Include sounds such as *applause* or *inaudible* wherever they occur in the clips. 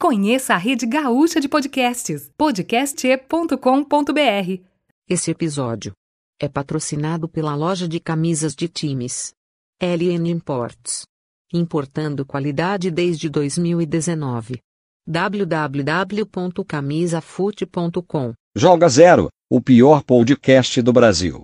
Conheça a rede gaúcha de podcasts, podcast.com.br. Esse episódio é patrocinado pela loja de camisas de times LN Imports, importando qualidade desde 2019. www.camisafute.com Joga Zero, o pior podcast do Brasil.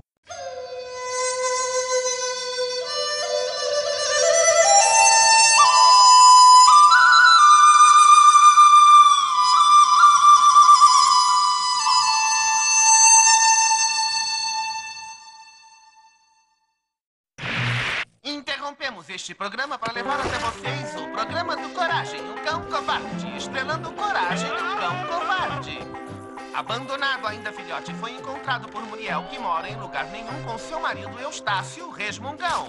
Marido Eustácio Resmungão.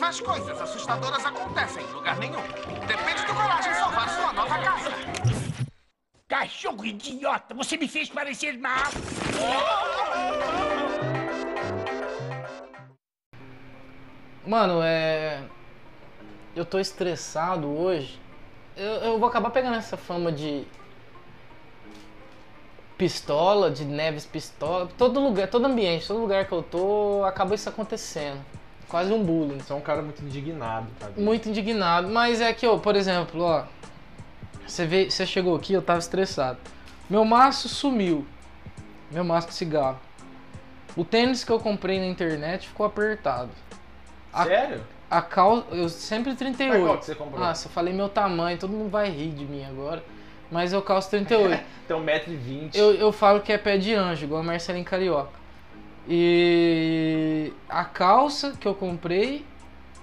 Mas coisas assustadoras acontecem em lugar nenhum. Depende do Coragem salvar sua nova casa. Cachorro idiota, você me fez parecer mal. Mano, é. Eu tô estressado hoje. Eu, eu vou acabar pegando essa fama de. Pistola, de Neves Pistola. Todo lugar, todo ambiente, todo lugar que eu tô, acaba isso acontecendo. Quase um bullying. Você é um cara muito indignado, tá? Muito indignado. Mas é que, ó, por exemplo, ó. Você, vê, você chegou aqui, eu tava estressado. Meu maço sumiu. Meu maço de cigarro. O tênis que eu comprei na internet ficou apertado. A- Sério? A calça, eu sempre 38. Mas qual que você comprou? Nossa, eu falei meu tamanho, todo mundo vai rir de mim agora. Mas eu calço 38. *laughs* Tem 1,20m. eu, eu falo que é pé de anjo, igual a Marcelinho Carioca. E a calça que eu comprei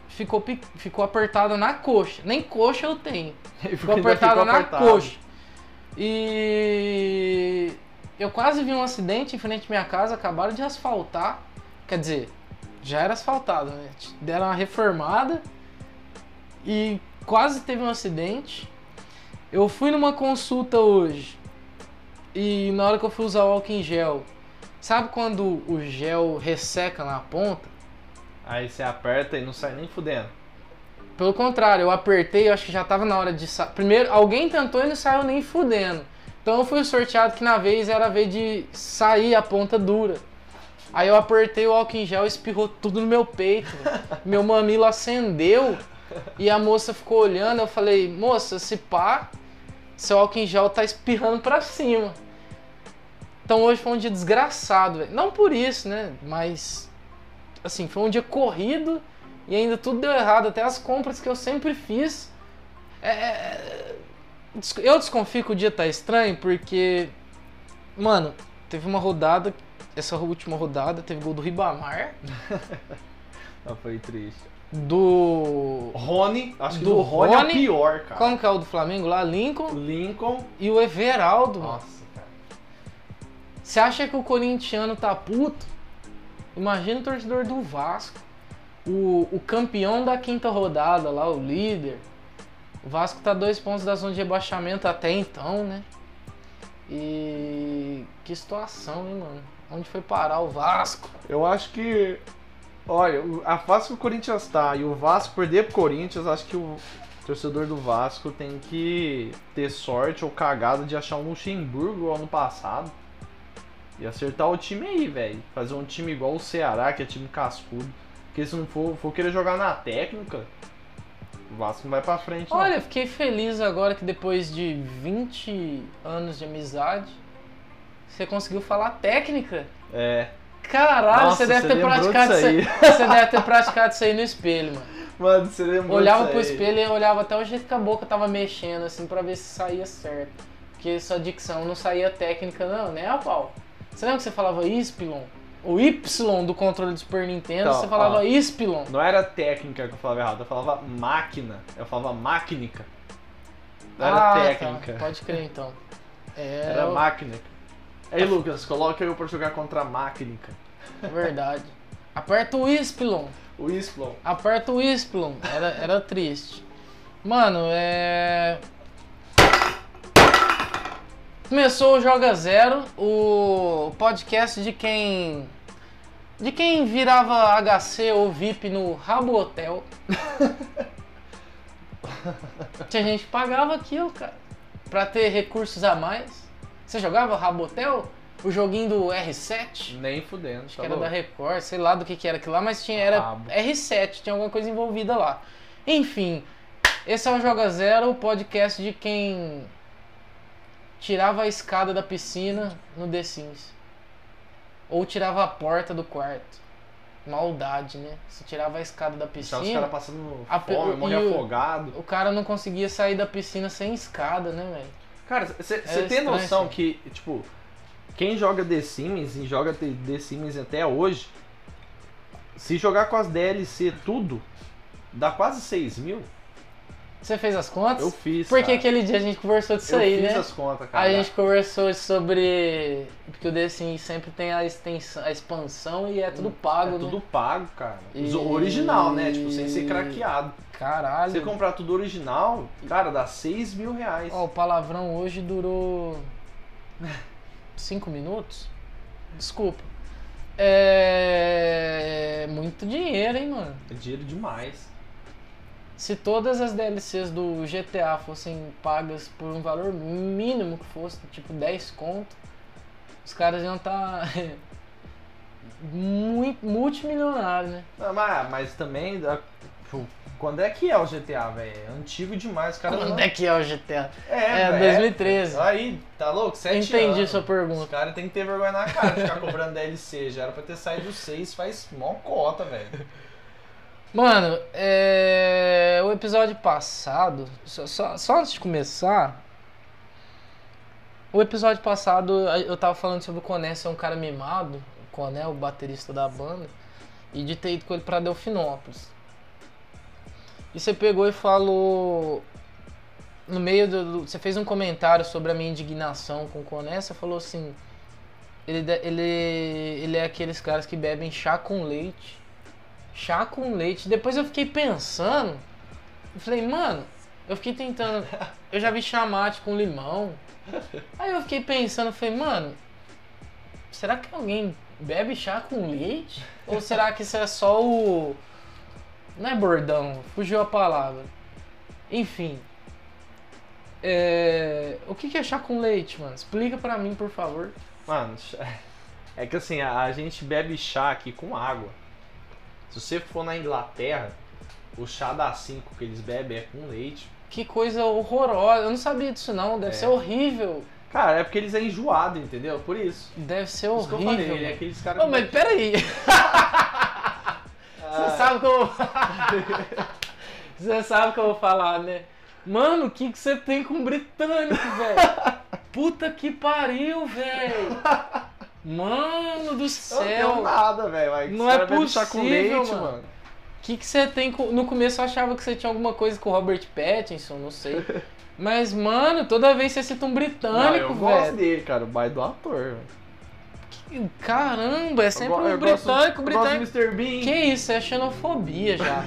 ficou, ficou apertada na coxa. Nem coxa eu tenho. *laughs* Ficou apertada na apertado. coxa. E eu quase vi um acidente em frente à minha casa, acabaram de asfaltar. Quer dizer, já era asfaltado, né? Deram uma reformada e quase teve um acidente. Eu fui numa consulta hoje e na hora que eu fui usar o álcool em gel, sabe quando o gel resseca na ponta? Aí você aperta e não sai nem fudendo. Pelo contrário, eu apertei, eu acho que já tava na hora de sair. Primeiro, alguém tentou e não saiu nem fudendo. Então eu fui sorteado que na vez era a vez de sair a ponta dura. Aí eu apertei o álcool em gel e espirrou tudo no meu peito. *laughs* meu mamilo acendeu e a moça ficou olhando. Eu falei, moça, se pá, seu álcool em gel tá espirrando pra cima. Então hoje foi um dia desgraçado, velho. Não por isso, né? Mas, assim, foi um dia corrido e ainda tudo deu errado. Até as compras que eu sempre fiz. É... des- Eu desconfio que o dia tá estranho porque, mano, teve uma rodada. Essa última rodada teve gol do Ribamar, *laughs* Não, foi triste. Do. Rony, acho que Do do, Rony, é Rony? o pior, cara. Como que é o do Flamengo lá? Lincoln Lincoln. e o Everaldo, mano. Nossa, cara. Você acha que o corintiano tá puto? Imagina o torcedor do Vasco. O, o campeão da quinta rodada lá, o líder. O Vasco tá dois pontos da zona de rebaixamento até então, né? E que situação, hein, mano? Onde foi parar o Vasco? Eu acho que. Olha, a fase que o Corinthians tá e o Vasco perder pro Corinthians, acho que o torcedor do Vasco tem que ter sorte ou cagada de achar um Luxemburgo ano passado. E acertar o time aí, velho. Fazer um time igual o Ceará, que é time cascudo. Porque se não for, for querer jogar na técnica, o Vasco não vai pra frente. não. Olha, eu fiquei feliz agora que depois de 20 anos de amizade, você conseguiu falar técnica. É. Caralho, Nossa, você deve você ter praticado isso aí. Você deve ter praticado isso aí no espelho, mano. Mano, você lembrou Olhava pro espelho e olhava até o jeito que a boca tava mexendo, assim, pra ver se saía certo. Porque sua dicção não saía técnica, não, né, a pau? Você lembra que você falava Ispilon? O Y do controle do Super Nintendo, Então, você falava ó. Ispilon. Não era técnica que eu falava errado, eu falava máquina. Eu falava máquinica. Não era Ah, técnica. Tá. Pode crer, então. *laughs* É, Era máquinica. Aí, Lucas, coloca eu pra jogar contra a máquinica. Verdade. Aperta o Ispilon. O Isplon. Aperta o Isplon. Era, era triste. Mano, é. Começou o Joga Zero, o podcast de quem. De quem virava HC ou VIP no Rabo Hotel. *laughs* Tinha gente que pagava aquilo, cara. Pra ter recursos a mais. Você jogava Rabotel? O joguinho do R7? Nem fudendo. Acho tá que era louco? da Record, sei lá do que, que era aquilo lá, mas tinha, era Rabo. R7, tinha alguma coisa envolvida lá. Enfim, esse é o Joga Zero, o podcast de quem tirava a escada da piscina no The Sims. Ou tirava a porta do quarto. Maldade, né? Se tirava a escada da Deixava os piscina, caras passando A fome, morrer o- afogado. o cara não conseguia sair da piscina sem escada, né, velho? Cara, você tem noção assim. que, tipo, quem joga The Sims e joga The Sims até hoje, se jogar com as DLC tudo, dá quase 6 mil? Você fez as contas? Eu fiz. Porque cara. aquele dia a gente conversou disso eu aí, fiz né? as contas, cara. A gente conversou sobre. Porque o The Sims sempre tem a, extensão, a expansão e é tudo pago, é tudo né? pago, cara. E- Original, né? Tipo, sem ser craqueado. Caralho. Você comprar tudo original, cara, dá 6 mil reais. Ó, o palavrão hoje durou. *laughs* 5 minutos? Desculpa. É. Muito dinheiro, hein, mano? É dinheiro demais. Se todas as DLCs do GTA fossem pagas por um valor mínimo que fosse, tipo 10 conto, os caras iam *laughs* estar muito multimilionários, né? Não, mas, mas também, dá- quando é que é o GTA, velho? É antigo demais, cara. Quando é que é o GTA? É, É, velho. 2013. Aí, tá louco? Sete Entendi anos. sua Os pergunta. caras tem que ter vergonha na cara de ficar cobrando *laughs* DLC. Já era pra ter saído 6 faz mó cota, velho. Mano, é... o episódio passado, só, só, só antes de começar, o episódio passado eu tava falando sobre o Coné ser um cara mimado, o Coné, o baterista da banda, e de ter ido com ele pra Delfinópolis. E você pegou e falou. No meio do. Você fez um comentário sobre a minha indignação com o você falou assim. Ele, ele, ele é aqueles caras que bebem chá com leite chá com leite. Depois eu fiquei pensando. Eu falei, mano, eu fiquei tentando. Eu já vi chá mate com limão. Aí eu fiquei pensando, falei, mano, será que alguém bebe chá com leite? Ou será que isso é só o. Não é bordão, fugiu a palavra. Enfim. É... O que que é chá com leite, mano? Explica pra mim, por favor. Mano, *laughs* é que assim, a, a gente bebe chá aqui com água. Se você for na Inglaterra, o chá da 5 que eles bebem é com leite. Que coisa horrorosa. Eu não sabia disso não. Deve É. ser horrível. Cara, é porque eles é enjoado, entendeu? Por isso. Deve ser Por isso que eu horrível. falei, é aqueles caras Ô, mas bebem- peraí. *laughs* Você sabe que eu. *laughs* Você sabe que eu vou falar, né? Mano, o que, que você tem com o britânico, velho? Puta que pariu, velho. Mano do Eu não céu. tenho nada, velho. Não é chá com possível, leite, mano. mano. O que, que você tem com. No começo eu achava que você tinha alguma coisa com o Robert Pattinson, não sei. *laughs* Mas, mano, toda vez você cita um britânico, eu gosto velho. dele, cara. O bairro do ator, velho. Caramba, é sempre Eu um eu gosto- britânico, britânico. gosto Mr. Bean. Que isso, é xenofobia já.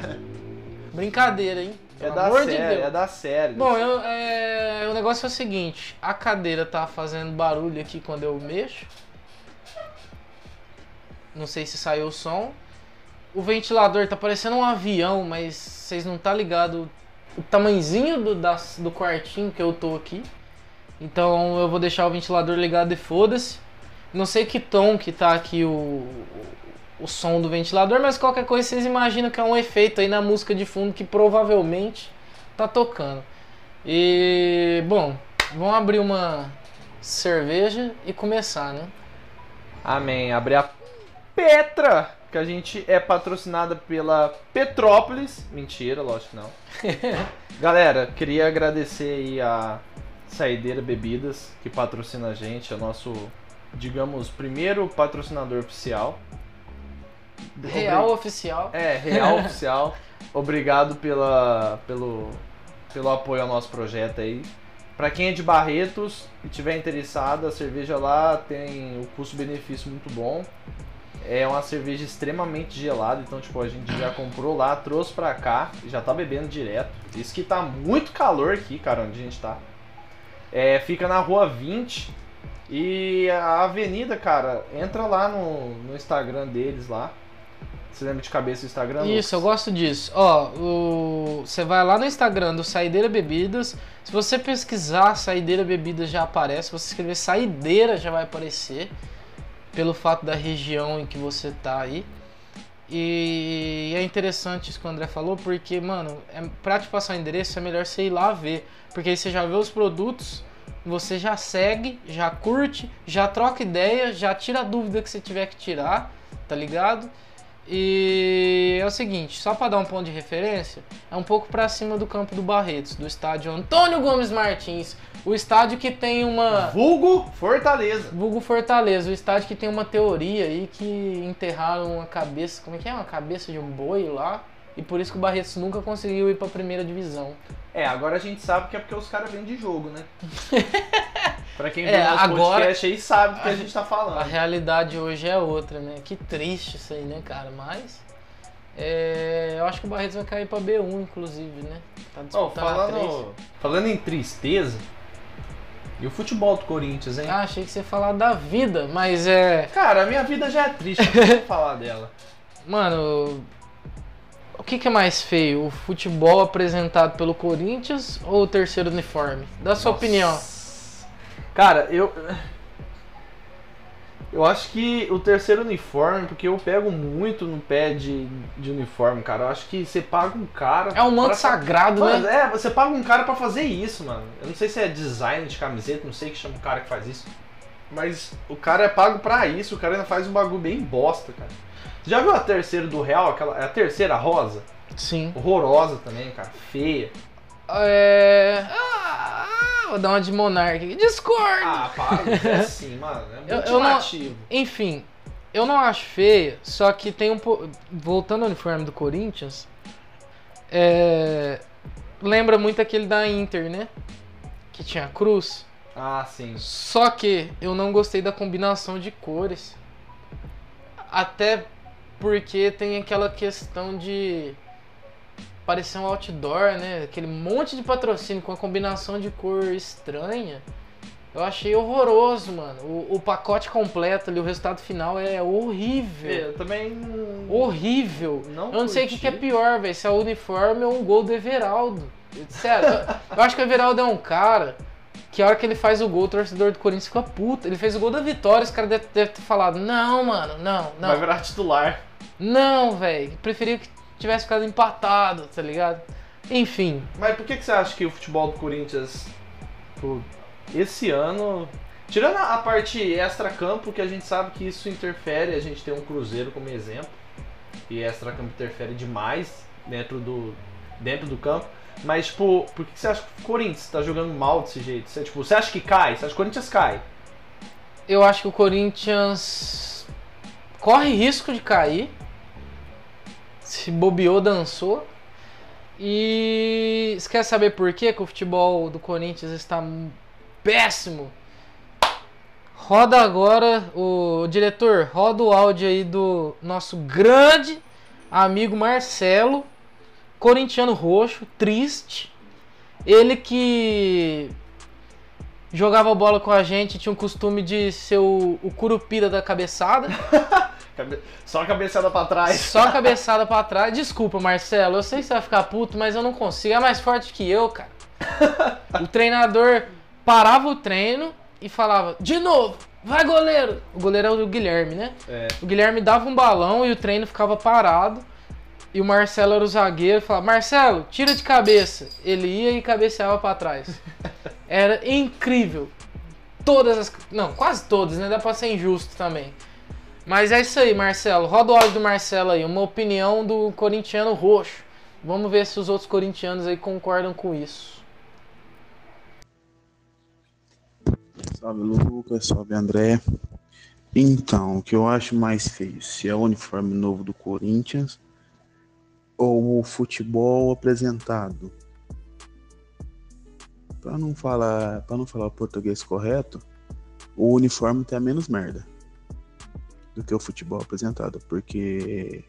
Brincadeira, hein? É da de série, Deus. é da série. Bom, eu, é, o negócio é o seguinte: a cadeira tá fazendo barulho aqui quando eu mexo. Não sei se saiu o som. O ventilador tá parecendo um avião, mas vocês não tá ligado o tamanhozinho do, das- do quartinho que eu tô aqui. Então eu vou deixar o ventilador ligado e foda-se. Não sei que tom que tá aqui o, o som do ventilador, mas qualquer coisa vocês imaginam que é um efeito aí na música de fundo que provavelmente tá tocando. E bom, vamos abrir uma cerveja e começar, né? Amém. Abre a Petra, que a gente é patrocinada pela Petrópolis. Mentira, lógico que não. *laughs* Galera, queria agradecer aí a Saideira Bebidas, que patrocina a gente, é o nosso, digamos, primeiro patrocinador oficial. Real oficial. É, real *laughs* oficial. Obrigado pela, pelo, pelo apoio ao nosso projeto aí. Pra quem é de Barretos e tiver interessado, a cerveja lá tem o custo-benefício muito bom. É uma cerveja extremamente gelada, então tipo, a gente já comprou lá, trouxe pra cá e já tá bebendo direto. Isso que tá muito calor aqui, cara, onde a gente tá. É, fica na rua 20 e a avenida, cara, entra lá no, no Instagram deles lá. Você lembra de cabeça o Instagram? Isso, eu Lucas? gosto disso. Ó, você vai lá no Instagram do Saideira Bebidas. Se você pesquisar Saideira Bebidas já aparece. Se você escrever Saideira já vai aparecer. Pelo fato da região em que você tá aí. E é interessante isso que o André falou, porque, mano, é, pra te passar o endereço é melhor você ir lá ver. Porque aí você já vê os produtos, você já segue, já curte, já troca ideia, já tira a dúvida que você tiver que tirar, tá ligado? E é o seguinte, só para dar um ponto de referência, é um pouco para cima do campo do Barretos, do estádio Antônio Gomes Martins, o estádio que tem uma Vulgo Fortaleza. vulgo Fortaleza, o estádio que tem uma teoria aí que enterraram uma cabeça, como é que é, uma cabeça de um boi lá, e por isso que o Barretos nunca conseguiu ir para primeira divisão. É, agora a gente sabe que é porque os caras vêm de jogo, né? *laughs* pra quem É, nosso agora- podcast aí sabe do que a gente tá falando. A realidade hoje é outra, né? Que triste isso aí, né, cara? Mas é, eu acho que o Barretos vai cair pra B1, inclusive, né? Tá disputando a três. falando, falando em tristeza, e o futebol do Corinthians, hein? Ah, achei que você ia falar da vida, mas é. Cara, a minha vida já é triste, não *laughs* falar dela. Mano, o que, que é mais feio? O futebol apresentado pelo Corinthians ou o terceiro uniforme? Dá sua Nossa. opinião. Cara, eu. Eu acho que o terceiro uniforme, porque eu pego muito no pé de, de uniforme, cara. Eu acho que você paga um cara. É um manto pra- sagrado, Mano, né? é, você paga um cara pra fazer isso, mano. Eu não sei se é design de camiseta, não sei que chama o cara que faz isso. Mas o cara é pago pra isso, o cara ainda faz um bagulho bem bosta, cara. Você já viu a terceira do Real? Aquela, é a terceira rosa? Sim. Horrorosa também, cara. Feia. É. Ah, vou dar uma de monarca aqui. Discordo! Ah, para, é assim, mano. É *laughs* Eu- muito eu não- chamativo. Enfim, eu não acho feia, só que tem um pouco. Voltando ao uniforme do Corinthians, é, lembra muito aquele da Inter, né? Que tinha a cruz. Ah, sim. Só que eu não gostei da combinação de cores. Até porque tem aquela questão de parecer um outdoor, né? Aquele monte de patrocínio com a combinação de cor estranha. Eu achei horroroso, mano. O, o pacote completo ali, o resultado final é horrível. Eu também não- Horrível. Não eu não sei o que, curti. que é pior, velho. Se é o uniforme ou um gol do Everaldo. Sério, eu, eu acho que o Everaldo é um cara que a hora que ele faz o gol, o torcedor do Corinthians fica puto. Ele fez o gol da vitória, os caras devem deve ter falado: Não, mano, não, Vai não. virar titular. Não, velho. Preferia que tivesse ficado empatado, tá ligado? Enfim, Mas por que, que você acha que o futebol do Corinthians, esse ano. Tirando a parte extra-campo, que a gente sabe que isso interfere, a gente tem um Cruzeiro como exemplo, e extra-campo interfere demais dentro do, dentro do campo. Mas, tipo, por que que você acha que o Corinthians tá jogando mal desse jeito? Você, tipo, você acha que cai? Você acha que o Corinthians cai? eu acho que o Corinthians corre risco de cair. Se bobeou, dançou. E você quer saber por quê que o futebol do Corinthians está péssimo? Roda agora, o diretor, roda o áudio aí do nosso grande amigo Marcelo, corintiano roxo, triste. Ele que jogava bola com a gente, tinha o costume de ser o, o curupira da cabeçada. *laughs* Cabe- Só a cabeçada pra trás. Só a cabeçada pra trás. Desculpa, Marcelo, eu sei que você vai ficar puto, mas eu não consigo. É mais forte que eu, cara. *laughs* O treinador parava o treino e falava: De novo, vai goleiro. O goleiro é o Guilherme, né? É. O Guilherme dava um balão e o treino ficava parado. E o Marcelo era o zagueiro e falava: Marcelo, tira de cabeça. Ele ia e cabeceava pra trás. *laughs* Era incrível. Todas as. Não, quase todas, né? Dá pra ser injusto também. Mas é isso aí, Marcelo. Roda o áudio do Marcelo aí. Uma opinião do corintiano roxo. Vamos ver se os outros corintianos aí concordam com isso. Salve Lucas, salve André. Então, o que eu acho mais feio, se é o uniforme novo do Corinthians ou o futebol apresentado. Para não falar, para não falar o português correto, o uniforme tá menos merda do que o futebol apresentado, porque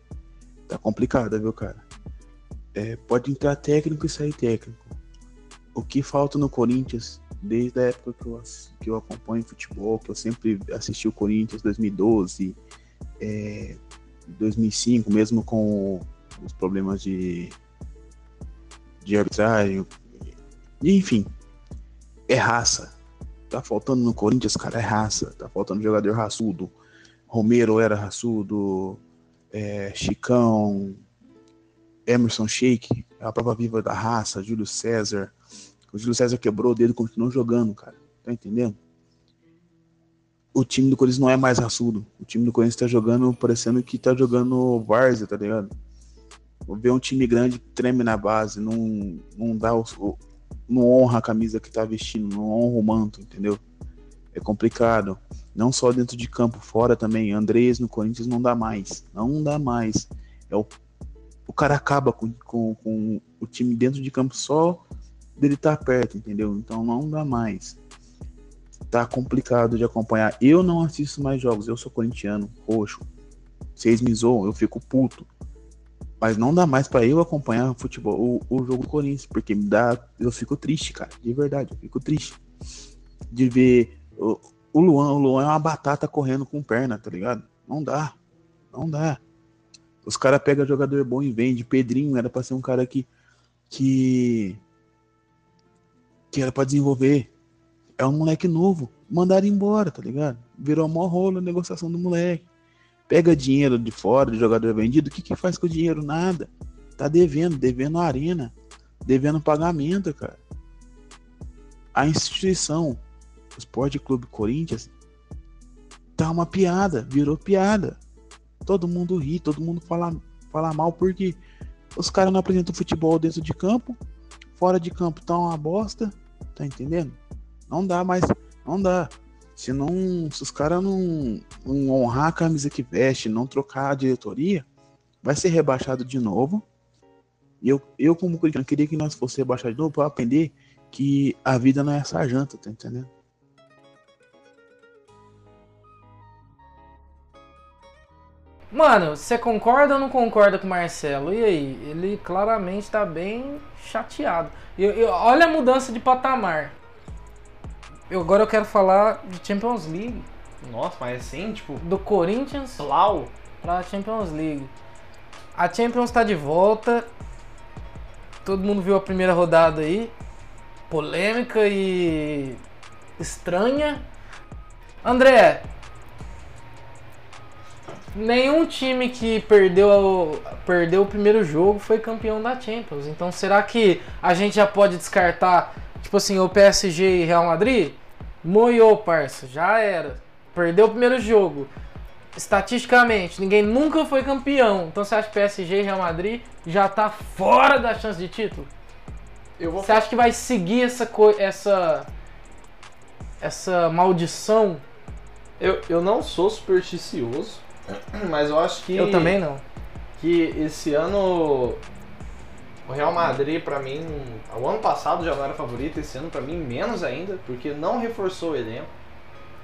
tá complicado, viu, cara? É, pode entrar técnico e sair técnico. O que falta no Corinthians desde a época que eu, que eu acompanho futebol, que eu sempre assisti o Corinthians 2012, é, 2005, mesmo com os problemas de, de arbitragem. Enfim, é raça. Tá faltando no Corinthians, cara, é raça. Tá faltando jogador raçudo. Romero era raçudo, é, Chicão, Emerson Sheik, a prova viva da raça, Júlio César. O Júlio César quebrou o dedo e continuou jogando, cara. Tá entendendo? O time do Corinthians não é mais raçudo. O time do Corinthians tá jogando parecendo que tá jogando Várzea, tá ligado? Ver um time grande treme na base, não, não dá o, o- não honra a camisa que tá vestindo, não honra o manto, entendeu? É complicado. Não só dentro de campo, fora também. Andrés no Corinthians não dá mais. Não dá mais. É o, o cara acaba com, com, com o time dentro de campo só dele estar perto, entendeu? Então não dá mais. Tá complicado de acompanhar. Eu não assisto mais jogos. Eu sou corintiano, roxo. Vocês me zoam, eu fico puto. Mas não dá mais pra eu acompanhar futebol, o, o jogo do Corinthians, porque me dá, eu fico triste, cara, de verdade, eu fico triste de ver o, o Luan, o Luan é uma batata correndo com perna, tá ligado? Não dá, não dá. Os caras pegam jogador bom e vende. Pedrinho era pra ser um cara que que que era pra desenvolver. É um moleque novo, mandaram embora, tá ligado? Virou mó rolo a negociação do moleque. Pega dinheiro de fora, de jogador vendido, o que que faz com o dinheiro? Nada. Tá devendo, devendo a arena, devendo pagamento, cara. A instituição, Esporte Clube Corinthians, tá uma piada, virou piada. Todo mundo ri, todo mundo fala, fala mal porque os caras não apresentam futebol dentro de campo, fora de campo tá uma bosta, tá entendendo? Não dá mais, não dá. Se não, se os caras não, não honrar a camisa que veste, não trocar a diretoria, vai ser rebaixado de novo. E eu, eu como corintiano, queria que nós fosse rebaixado de novo para aprender que a vida não é essa janta, tá entendendo? Mano, você concorda ou não concorda com o Marcelo? E aí? Ele claramente tá bem chateado. Eu- eu- olha a mudança de patamar. Eu, agora eu quero falar de Champions League. Nossa, mas assim, tipo, Do Corinthians Blau. pra Champions League. A Champions tá de volta. Todo mundo viu a primeira rodada aí. Polêmica e estranha. André, nenhum time que perdeu, perdeu o primeiro jogo foi campeão da Champions. Então será que a gente já pode descartar, tipo assim, o PSG e Real Madrid? Moiou, parça, já era. Perdeu o primeiro jogo estatisticamente, ninguém nunca foi campeão. Então você acha que PSG e Real Madrid já tá fora da chance de título? Eu vou Você acha que vai seguir essa essa essa maldição? Eu, eu não sou supersticioso, *clears throat* mas eu acho que. Eu também não. Que esse ano. O Real Madrid, pra mim. O ano passado já não era favorito, esse ano, pra mim, menos ainda, porque não reforçou o elenco.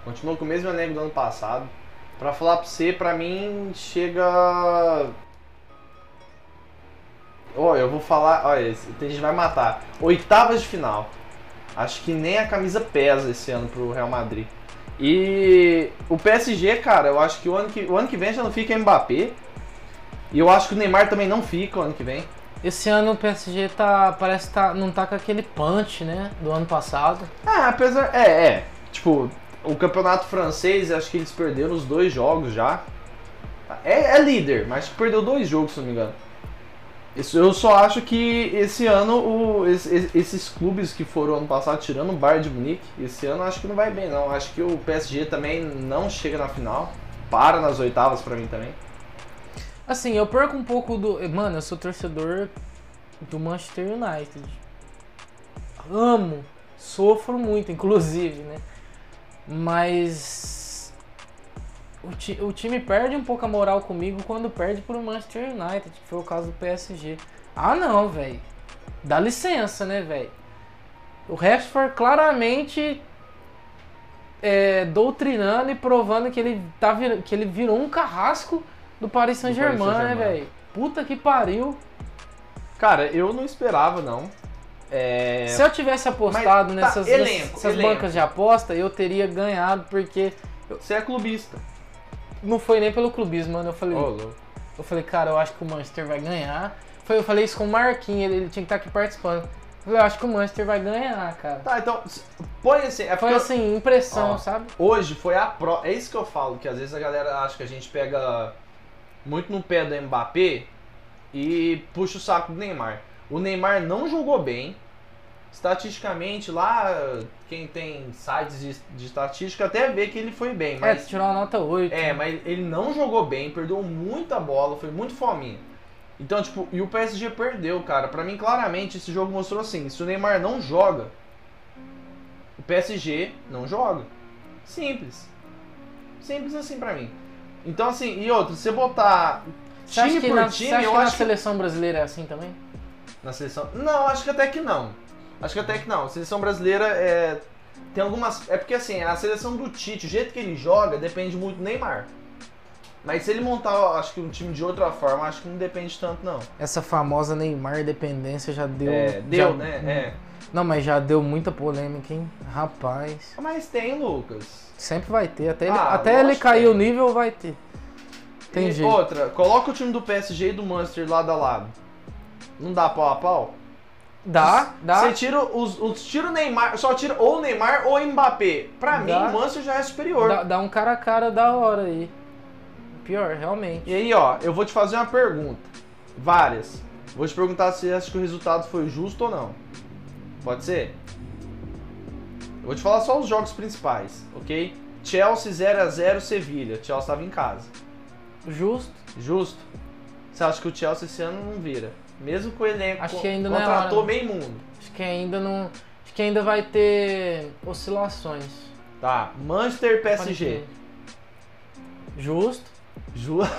Continuou com o mesmo elenco do ano passado. Pra falar pra você, pra mim, chega. Ó, eu vou falar. Olha, tem gente vai matar. Oitavas de final. Acho que nem a camisa pesa esse ano pro Real Madrid. E o PSG, cara, eu acho que o ano que, o ano que vem já não fica Mbappé. E eu acho que o Neymar também não fica o ano que vem. Esse ano o PSG tá parece que tá, não tá com aquele punch, né, do ano passado. Ah, apesar. É, é. Tipo, o campeonato francês, acho que eles perderam os dois jogos já. É, é líder, mas perdeu dois jogos, se não me engano. Eu só acho que esse ano, o, esse- esses clubes que foram ano passado, tirando o Bayern de Munique, esse ano acho que não vai bem, não. Acho que o PSG também não chega na final. Para nas oitavas pra mim também. Assim, eu perco um pouco do. Mano, eu sou torcedor do Manchester United. Amo, sofro muito, inclusive, né? Mas. O, ti- o time perde um pouco a moral comigo quando perde pro Manchester United, que foi o caso do PSG. Ah, não, velho. Dá licença, né, velho? O Rashford claramente é, doutrinando e provando que ele, tá vir- que ele virou um carrasco do Paris Saint-Germain, né, Saint-Germain. velho? Puta que pariu. Cara, eu não esperava, não. É... Se eu tivesse apostado Mas, tá, nessas, elenco, nessas elenco. bancas de aposta, eu teria ganhado, porque Você é clubista. Não foi nem pelo clubismo, mano. Eu falei, louco. Eu falei, cara, eu acho que o Manchester vai ganhar. Foi- Eu falei isso com o Marquinhos, ele, ele tinha que estar aqui participando. Eu falei, eu acho que o Manchester vai ganhar, cara. Tá, então, põe assim. É Foi assim, impressão, Ó, sabe? hoje foi a prova. É isso que eu falo, que às vezes a galera acha que a gente pega muito no pé do Mbappé e puxa o saco do Neymar. O Neymar não jogou bem. Estatisticamente, lá, quem tem sites de, de estatística até vê que ele foi bem, É, mas. tirou uma nota 8. É, mas ele não jogou bem, perdeu muita bola, foi muito fominha. Então, tipo, e o PSG perdeu, cara. Pra mim, claramente, esse jogo mostrou assim: se o Neymar não joga, o PSG não joga. Simples. Simples assim pra mim. Então, assim, e outro, se você botar Você time por na, time, eu que na acho que seleção brasileira é assim também? na seleção. Não, acho que até que não. Acho que até que não. A seleção brasileira é. Tem algumas. É porque assim, a seleção do Tite, o jeito que ele joga, depende muito do Neymar. Mas se ele montar, acho que um time de outra forma, acho que não depende tanto, não. Essa famosa Neymar dependência já deu. É, deu, já- né? É. Não, mas já deu muita polêmica, hein? Rapaz. Mas tem, Lucas. Sempre vai ter. Até ele, Ah, até ele cair o nível, vai ter. Tem E jeito. Outra, coloca o time do PSG e do Manchester lado a lado. Não dá pau a pau? Dá, dá. Você tira os, os tira o Neymar, só tira ou o Neymar ou o Mbappé. Pra mim, Dá. o Manchester já é superior. Dá, dá um cara a cara da hora aí. Pior, realmente. E aí, ó, eu vou te fazer uma pergunta. Várias. Vou te perguntar se acha que o resultado foi justo ou não. Pode ser? Eu vou te falar só os jogos principais, ok? Chelsea 0x0 Sevilha. Chelsea estava em casa. Justo. Justo? Você acha que o Chelsea esse ano não vira? Mesmo com o elenco Acho que ainda não é contratou hora. meio mundo. Acho que ainda não. Acho que ainda vai ter oscilações. Tá, Manchester PSG. Justo. Ju... *laughs*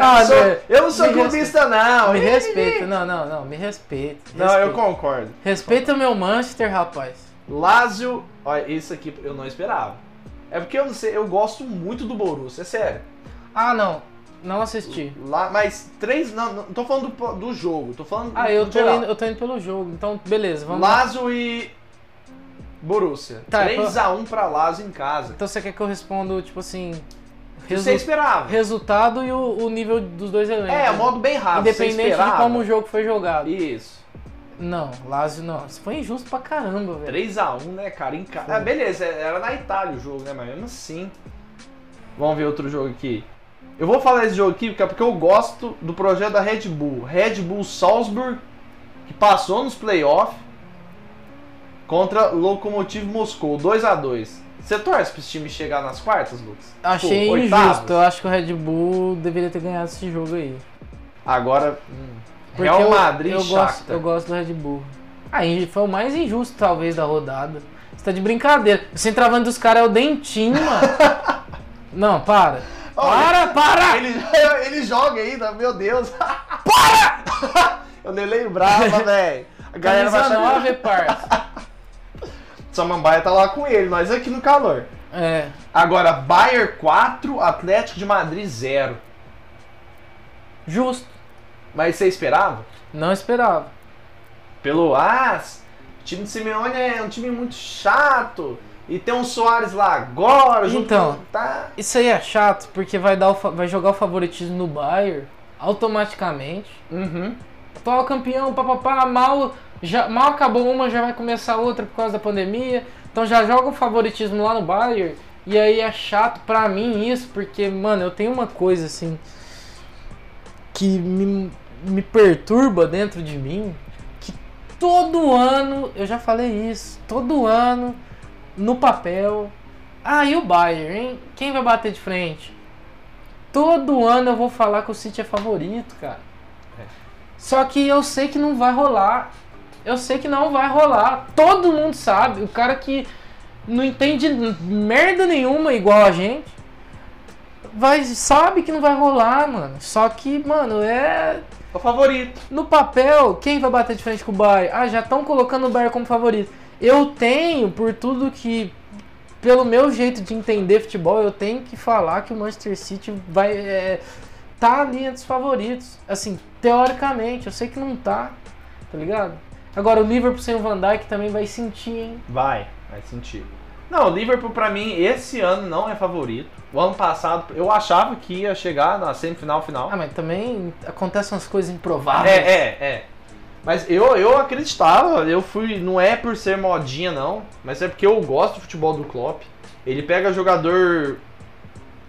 Ah, eu, sou- né? eu não sou clubista, não. Me respeita. Não, não, não. Me respeita. Não, eu concordo. Respeita o meu Manchester, rapaz. Lazio, olha, isso aqui eu não esperava. É porque eu não sei, eu gosto muito do Borussia, é sério. Ah, não. Não assisti. Lá, mas três, não, não tô falando do, do jogo, tô falando Ah, eu tô, indo, eu tô indo pelo jogo. Então, beleza. Vamos lá. Lazio e Borussia. Tá, 3x1 pra Lazio em casa. Então você quer que eu responda, tipo assim. Que resu- Você esperava. Resultado e o, o nível dos dois elencos. É, né? modo bem rápido. Independente de como o jogo foi jogado. Isso. Não, Lazio não. Isso foi injusto pra caramba, velho. 3x1, né, cara? Em casa. Ah, beleza, era na Itália o jogo, né? Mas mesmo assim. Vamos ver outro jogo aqui. Eu vou falar desse jogo aqui porque é porque eu gosto do projeto da Red Bull. Red Bull Salzburg, que passou nos playoffs contra Lokomotiv Moscou, 2x2. Você torce pra esse time chegar nas quartas, Lucas? Achei oitavas? injusto. Eu acho que o Red Bull deveria ter ganhado esse jogo aí. Agora, hum, Real eu- Madrid eu, e gosto, eu gosto do Red Bull. Aí foi o mais injusto, talvez, da rodada. Você tá de brincadeira. O centroavante dos caras é o Dentinho, mano. *laughs* Não, para. Para, para! Ele, *laughs* ele joga ainda, meu Deus. *laughs* Para! Eu nem lembrava, velho. A galera vai achar 9, parça. Samambaia tá lá com ele, nós aqui no calor. É. Agora, Bayern 4, Atlético de Madrid 0. Justo. Mas você esperava? Não esperava. Pelo As, o time de Simeone é um time muito chato. E tem um Soares lá agora. junto Então. com- Tá... Isso aí é chato, porque vai, dar o vai jogar o favoritismo no Bayern automaticamente. Uhum. Atual campeão, papapá, mal, já, mal acabou uma, já vai começar outra por causa da pandemia. Então já joga o favoritismo lá no Bayern. E aí é chato pra mim isso, porque, mano, eu tenho uma coisa assim que me, me perturba dentro de mim. Que todo ano, eu já falei isso, todo ano, no papel. Ah, e o Bayern, hein? Quem vai bater de frente? Todo ano eu vou falar que o City é favorito, cara. Só que eu sei que não vai rolar. Eu sei que não vai rolar. Todo mundo sabe. O cara que não entende merda nenhuma igual a gente. Vai, sabe que não vai rolar, mano. Só que, mano, é. É o favorito. No papel, quem vai bater de frente com o Bayern? Ah, já estão colocando o Bayern como favorito. Eu tenho, por tudo que. Pelo meu jeito de entender futebol, eu tenho que falar que o Manchester City vai. É, tá ali entre os favoritos. Assim, teoricamente, eu sei que não tá, tá ligado? Agora, o Liverpool sem o Van Dijk também vai sentir, hein? Vai, vai sentir. Não, o Liverpool pra mim esse ano não é favorito. O ano passado eu achava que ia chegar na semifinal final. Ah, mas também acontecem umas coisas improváveis. É, é, é. Mas eu, eu acreditava, eu fui. Não é por ser modinha, não. Mas é porque eu gosto do futebol do Klopp. Ele pega jogador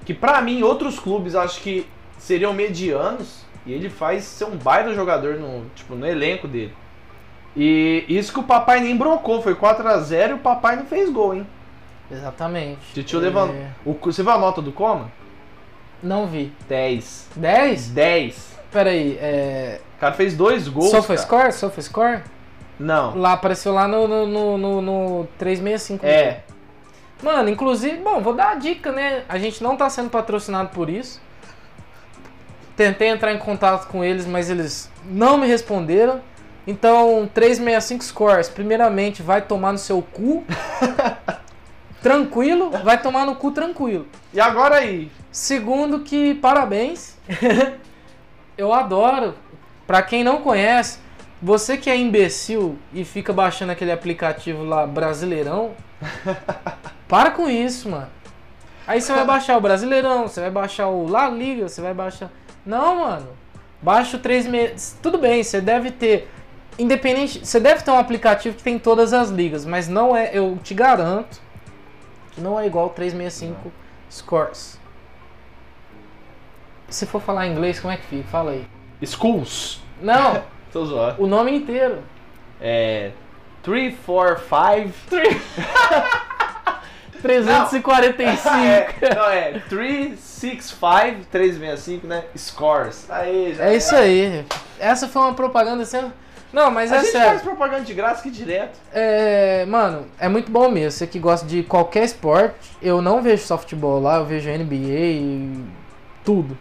que pra mim, outros clubes acho que seriam medianos. E ele faz ser um baita jogador no, tipo, no elenco dele. E isso que o papai nem brocou, foi 4x0 e o papai não fez gol, hein? Exatamente. Titio É, levantou. O, você viu a nota do Coma? Não vi. 10. 10? 10. Peraí, é. O cara fez dois gols. cara. SofaScore? SofaScore? Não. Lá, apareceu lá no, no, no, no, no 365. É. Mano, inclusive, bom, vou dar a dica, né? A gente não tá sendo patrocinado por isso. Tentei entrar em contato com eles, mas eles não me responderam. Então, 365 scores, primeiramente, vai tomar no seu cu. *laughs* tranquilo, vai tomar no cu tranquilo. E agora aí? Segundo que, parabéns. *laughs* Eu adoro. Pra quem não conhece, você que é imbecil e fica baixando aquele aplicativo lá, Brasileirão, *laughs* para com isso, mano. Aí você vai baixar o Brasileirão, você vai baixar o La Liga, você vai baixar. Não, mano. Baixa o 3 meses. Tudo bem, você deve ter. Independente. Você deve ter um aplicativo que tem todas as ligas, mas não é. Eu te garanto que não é igual o 365 Scores. Se for falar inglês, como é que fica? Fala aí. Schools. Não, *laughs* Tô zoando. o nome inteiro. É. 3, 4, 5. 345. É, não, é 365, 365, né? Scores. Aí, já É isso aí. Essa foi uma propaganda sendo. Não, mas A é gente sério. faz propaganda de graça que direto. É, mano, é muito bom mesmo. Você que gosta de qualquer esporte, eu não vejo só futebol lá, eu vejo NBA e tudo.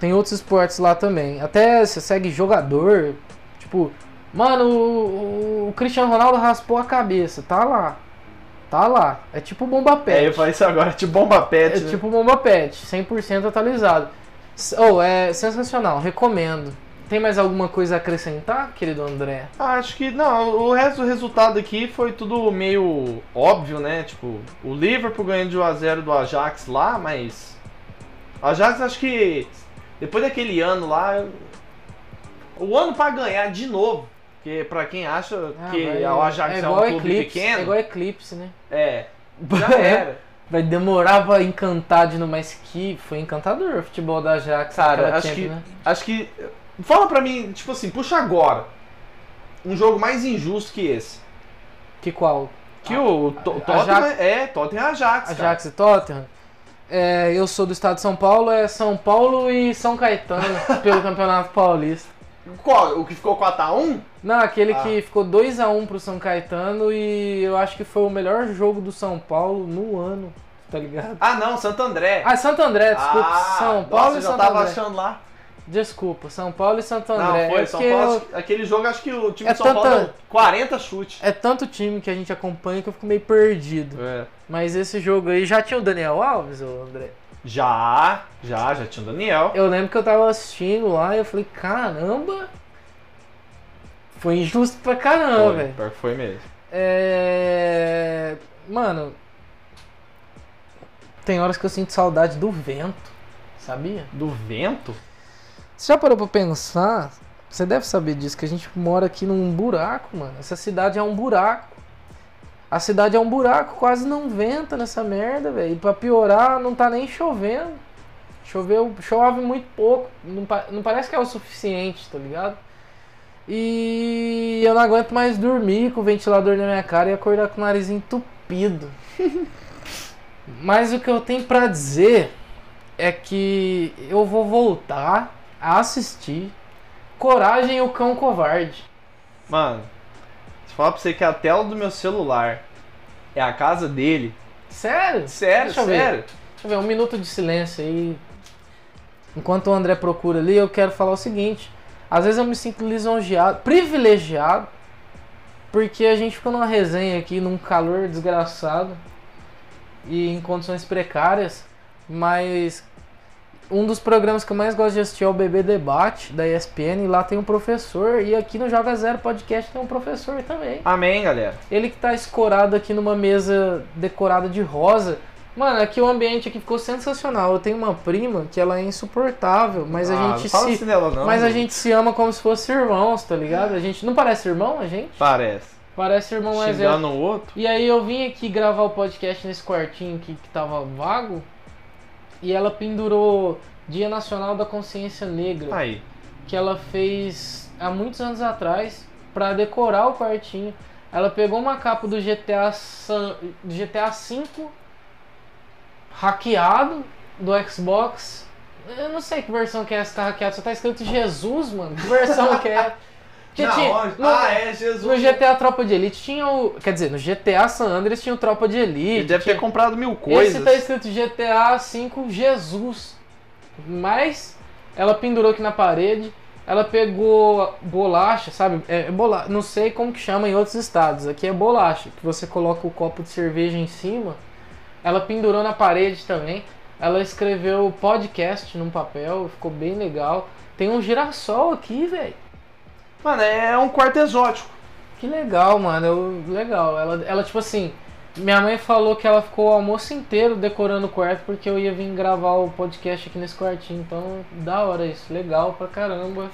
Tem outros esportes lá também. Até você segue jogador, tipo, mano, o, o Cristiano Ronaldo raspou a cabeça, tá lá. Tá lá. É tipo bomba pet. É, eu falei isso agora, de bomba pet. É né? tipo bomba pet, 100% atualizado. Oh, é sensacional, recomendo. Tem mais alguma coisa a acrescentar, querido André? Ah, Acho que não, o resto do resultado aqui foi tudo meio óbvio, né? Tipo, o Liverpool ganhando de 1x0 do Ajax lá, mas. O Ajax acho que depois daquele ano lá. O ano pra ganhar de novo. Porque pra quem acha que vai- o Ajax é, um igual clube Eclipse, pequeno, É igual Eclipse, né? é, já *laughs* era. Vai demorar pra encantar de novo, mas que foi encantador o futebol da Ajax. Cara, acho Champions, que. né? Acho que. Fala pra mim, tipo assim, puxa agora. Um jogo mais injusto que esse. Que qual? Que o To- Tottenham Ajax- é, Tottenham é Ajax. cara. Ajax e Tottenham? É, eu sou do estado de São Paulo, é São Paulo e São Caetano *laughs* pelo Campeonato Paulista. Qual? O que ficou 4x1? Não, aquele Ah. que ficou 2x1 pro São Caetano e eu acho que foi o melhor jogo do São Paulo no ano, tá ligado? Ah, não, Santo André. Ah, Santo André, desculpa. Ah, São Paulo nossa, e eu já tava André. achando lá. Desculpa, São Paulo e Santo Não, André. foi é São Paulo. eu- Aquele jogo, acho que o time É de São Paulo tanta- deu 40 chutes. É tanto time que a gente acompanha que eu fico meio perdido. É. Mas esse jogo aí já tinha o Daniel Alves, ô André? Já, já, já tinha o Daniel. Eu lembro que eu tava assistindo lá e eu falei, caramba. Foi injusto pra caramba, velho. pior que foi mesmo. É. Mano. Tem horas que eu sinto saudade do vento. Sabia? Do vento? Você já parou pra pensar? Você deve saber disso, que a gente mora aqui num buraco, mano. Essa cidade é um buraco. A cidade é um buraco, quase não venta nessa merda, velho. E pra piorar, não tá nem chovendo. Choveu, chove muito pouco. Não, não parece que é o suficiente, tá ligado? E eu não aguento mais dormir com o ventilador na minha cara e acordar com o nariz entupido. *laughs* Mas o que eu tenho pra dizer é que eu vou voltar assistir Coragem o Cão Covarde. Mano, se falar pra você que a tela do meu celular é a casa dele. Sério? Sério, Deixa eu ver. sério. Deixa eu ver, um minuto de silêncio aí. Enquanto o André procura ali, eu quero falar o seguinte. Às vezes eu me sinto lisonjeado, privilegiado, porque a gente fica numa resenha aqui num calor desgraçado e em condições precárias, mas um dos programas que eu mais gosto de assistir é o Bebê Debate, da ESPN, e lá tem um professor, e aqui no Joga Zero Podcast tem um professor também. Amém, galera. Ele que tá escorado aqui numa mesa decorada de rosa. Mano, aqui o ambiente aqui ficou sensacional. Eu tenho uma prima que ela é insuportável, mas a Ah, gente não se assim dela, não. mas a gente se ama como se fosse irmãos, tá ligado? A gente não parece irmão, a gente? Parece. Parece irmão mais velho. Xingando o outro. E aí eu vim aqui gravar o podcast nesse quartinho aqui que tava vago. E ela pendurou Dia Nacional da Consciência Negra, Aí. que ela fez há muitos anos atrás pra decorar o quartinho. Ela pegou uma capa do GTA San, GTA V hackeado do Xbox. Eu não sei que versão que é essa que tá hackeada, só tá escrito Jesus, mano. Que versão que é? *laughs* Que tinha- onde? no- Ah, é, Jesus. no GTA Tropa de Elite tinha o. Quer dizer, no GTA San Andreas tinha o Tropa de Elite. Ele deve ter tinha- comprado mil coisas. Esse tá escrito GTA V Jesus. Mas ela pendurou aqui na parede. Ela pegou bolacha, sabe? É, bola... Não sei como que chama em outros estados. Aqui é bolacha, que você coloca o copo de cerveja em cima. Ela pendurou na parede também. Ela escreveu podcast num papel, ficou bem legal. Tem um girassol aqui, velho. Mano, é um quarto exótico. Que legal, mano. Eu, legal. Ela, ela, tipo assim, minha mãe falou que ela ficou o almoço inteiro decorando o quarto porque eu ia vir gravar o podcast aqui nesse quartinho. Então, da hora isso. Legal pra caramba.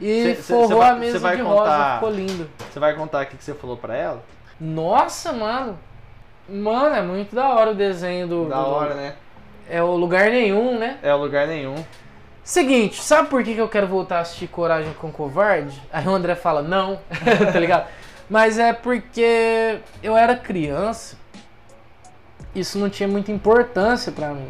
E Cê- cê- cê forrou vai- a mesa cê vai de contar- rosa, ficou lindo. Você vai contar aqui que você falou pra ela? Nossa, mano. Mano, é muito da hora o desenho do. Da do- hora, né? É o lugar nenhum, né? É lugar nenhum. Seguinte, sabe por que que eu quero voltar a assistir Coragem com Covarde? Aí o André fala, não, *laughs* tá ligado? Mas é porque eu era criança, isso não tinha muita importância pra mim.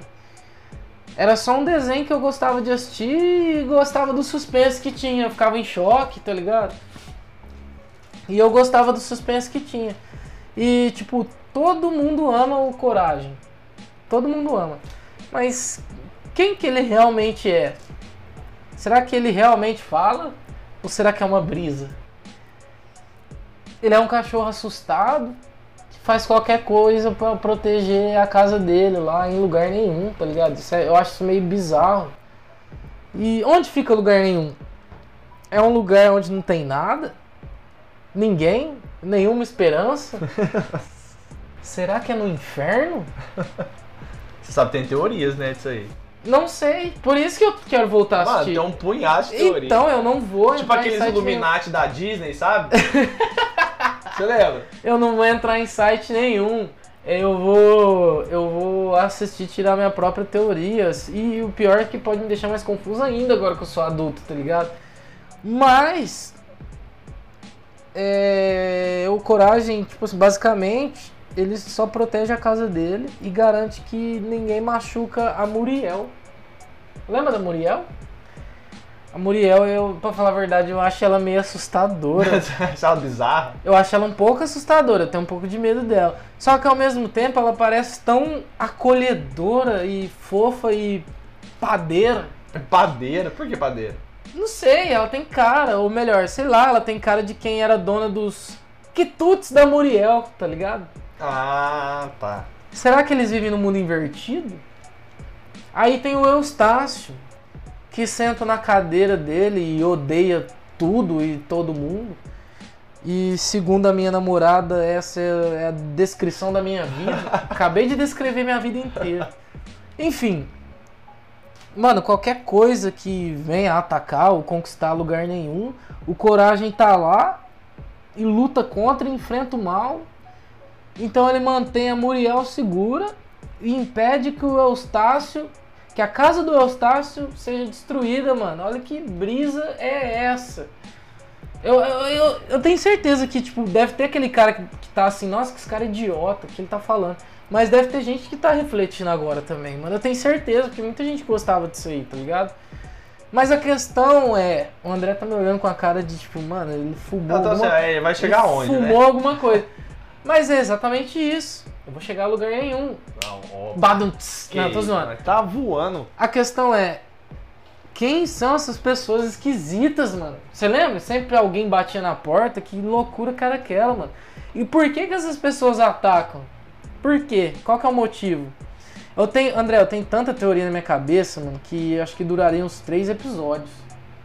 Era só um desenho que eu gostava de assistir e gostava do suspense que tinha. Eu ficava em choque, tá ligado? E eu gostava do suspense que tinha. E, tipo, todo mundo ama o Coragem. Todo mundo ama. Mas quem que ele realmente é? Será que ele realmente fala? Ou será que é uma brisa? Ele é um cachorro assustado que faz qualquer coisa pra proteger a casa dele lá em lugar nenhum, tá ligado? É- eu acho isso meio bizarro. E onde fica lugar nenhum? É um lugar onde não tem nada? Ninguém? Nenhuma esperança? *laughs* Será que é no inferno? Você sabe, tem teorias, né, disso aí. Não sei. Por isso que eu quero voltar a Mano, assistir. tem um punhado de teoria. Então eu não vou Tipo entrar em aqueles site nenhum. Illuminati da Disney, sabe? Você lembra? *laughs* Eu não vou entrar em site nenhum. Eu vou, eu vou assistir tirar minha própria teoria. E o pior é que pode me deixar mais confuso ainda agora que eu sou adulto, tá ligado? Mas é, o Coragem, tipo assim, basicamente, ele só protege a casa dele e garante que ninguém machuca a Muriel. Lembra da Muriel? A Muriel, eu, pra falar a verdade, eu acho ela meio assustadora. *laughs* Você ela bizarra? Eu acho ela um pouco assustadora, eu tenho um pouco de medo dela. Só que ao mesmo tempo ela parece tão acolhedora e fofa e padeira. Padeira? Por que padeira? Não sei, ela tem cara, ou melhor, sei lá, ela tem cara de quem era dona dos quitutes da Muriel, tá ligado? Ah, tá. Será que eles vivem no mundo invertido? Aí tem o Eustácio, que senta na cadeira dele e odeia tudo e todo mundo. E segundo a minha namorada, essa é a descrição da minha vida. *laughs* Acabei de descrever minha vida inteira. Enfim. Mano, qualquer coisa que venha atacar ou conquistar lugar nenhum, o Coragem tá lá e luta contra, enfrenta o mal. Então ele mantém a Muriel segura e impede que o Eustácio, que a casa do Eustácio seja destruída, mano. Olha que brisa é essa. Eu, eu, eu, eu tenho certeza que, tipo, deve ter aquele cara que, que tá assim, nossa, que esse cara é idiota, o que ele tá falando. Mas deve ter gente que tá refletindo agora também, mano. Eu tenho certeza, porque muita gente gostava disso aí, tá ligado? Mas a questão é, o André tá me olhando com a cara de, tipo, mano, ele fumou Então, alguma assim, vai chegar ele aonde, Fumou né? alguma coisa. Mas é exatamente isso. Eu vou chegar a lugar nenhum. Não, ó. Não, tô zoando. Tá voando. A questão é. Quem são essas pessoas esquisitas, mano? Você lembra? Sempre alguém batia na porta. Que loucura era aquela, mano. E por que, que essas pessoas atacam? Por quê? Qual que é o motivo? Eu tenho, André, eu tenho tanta teoria na minha cabeça, mano, que acho que duraria uns três episódios.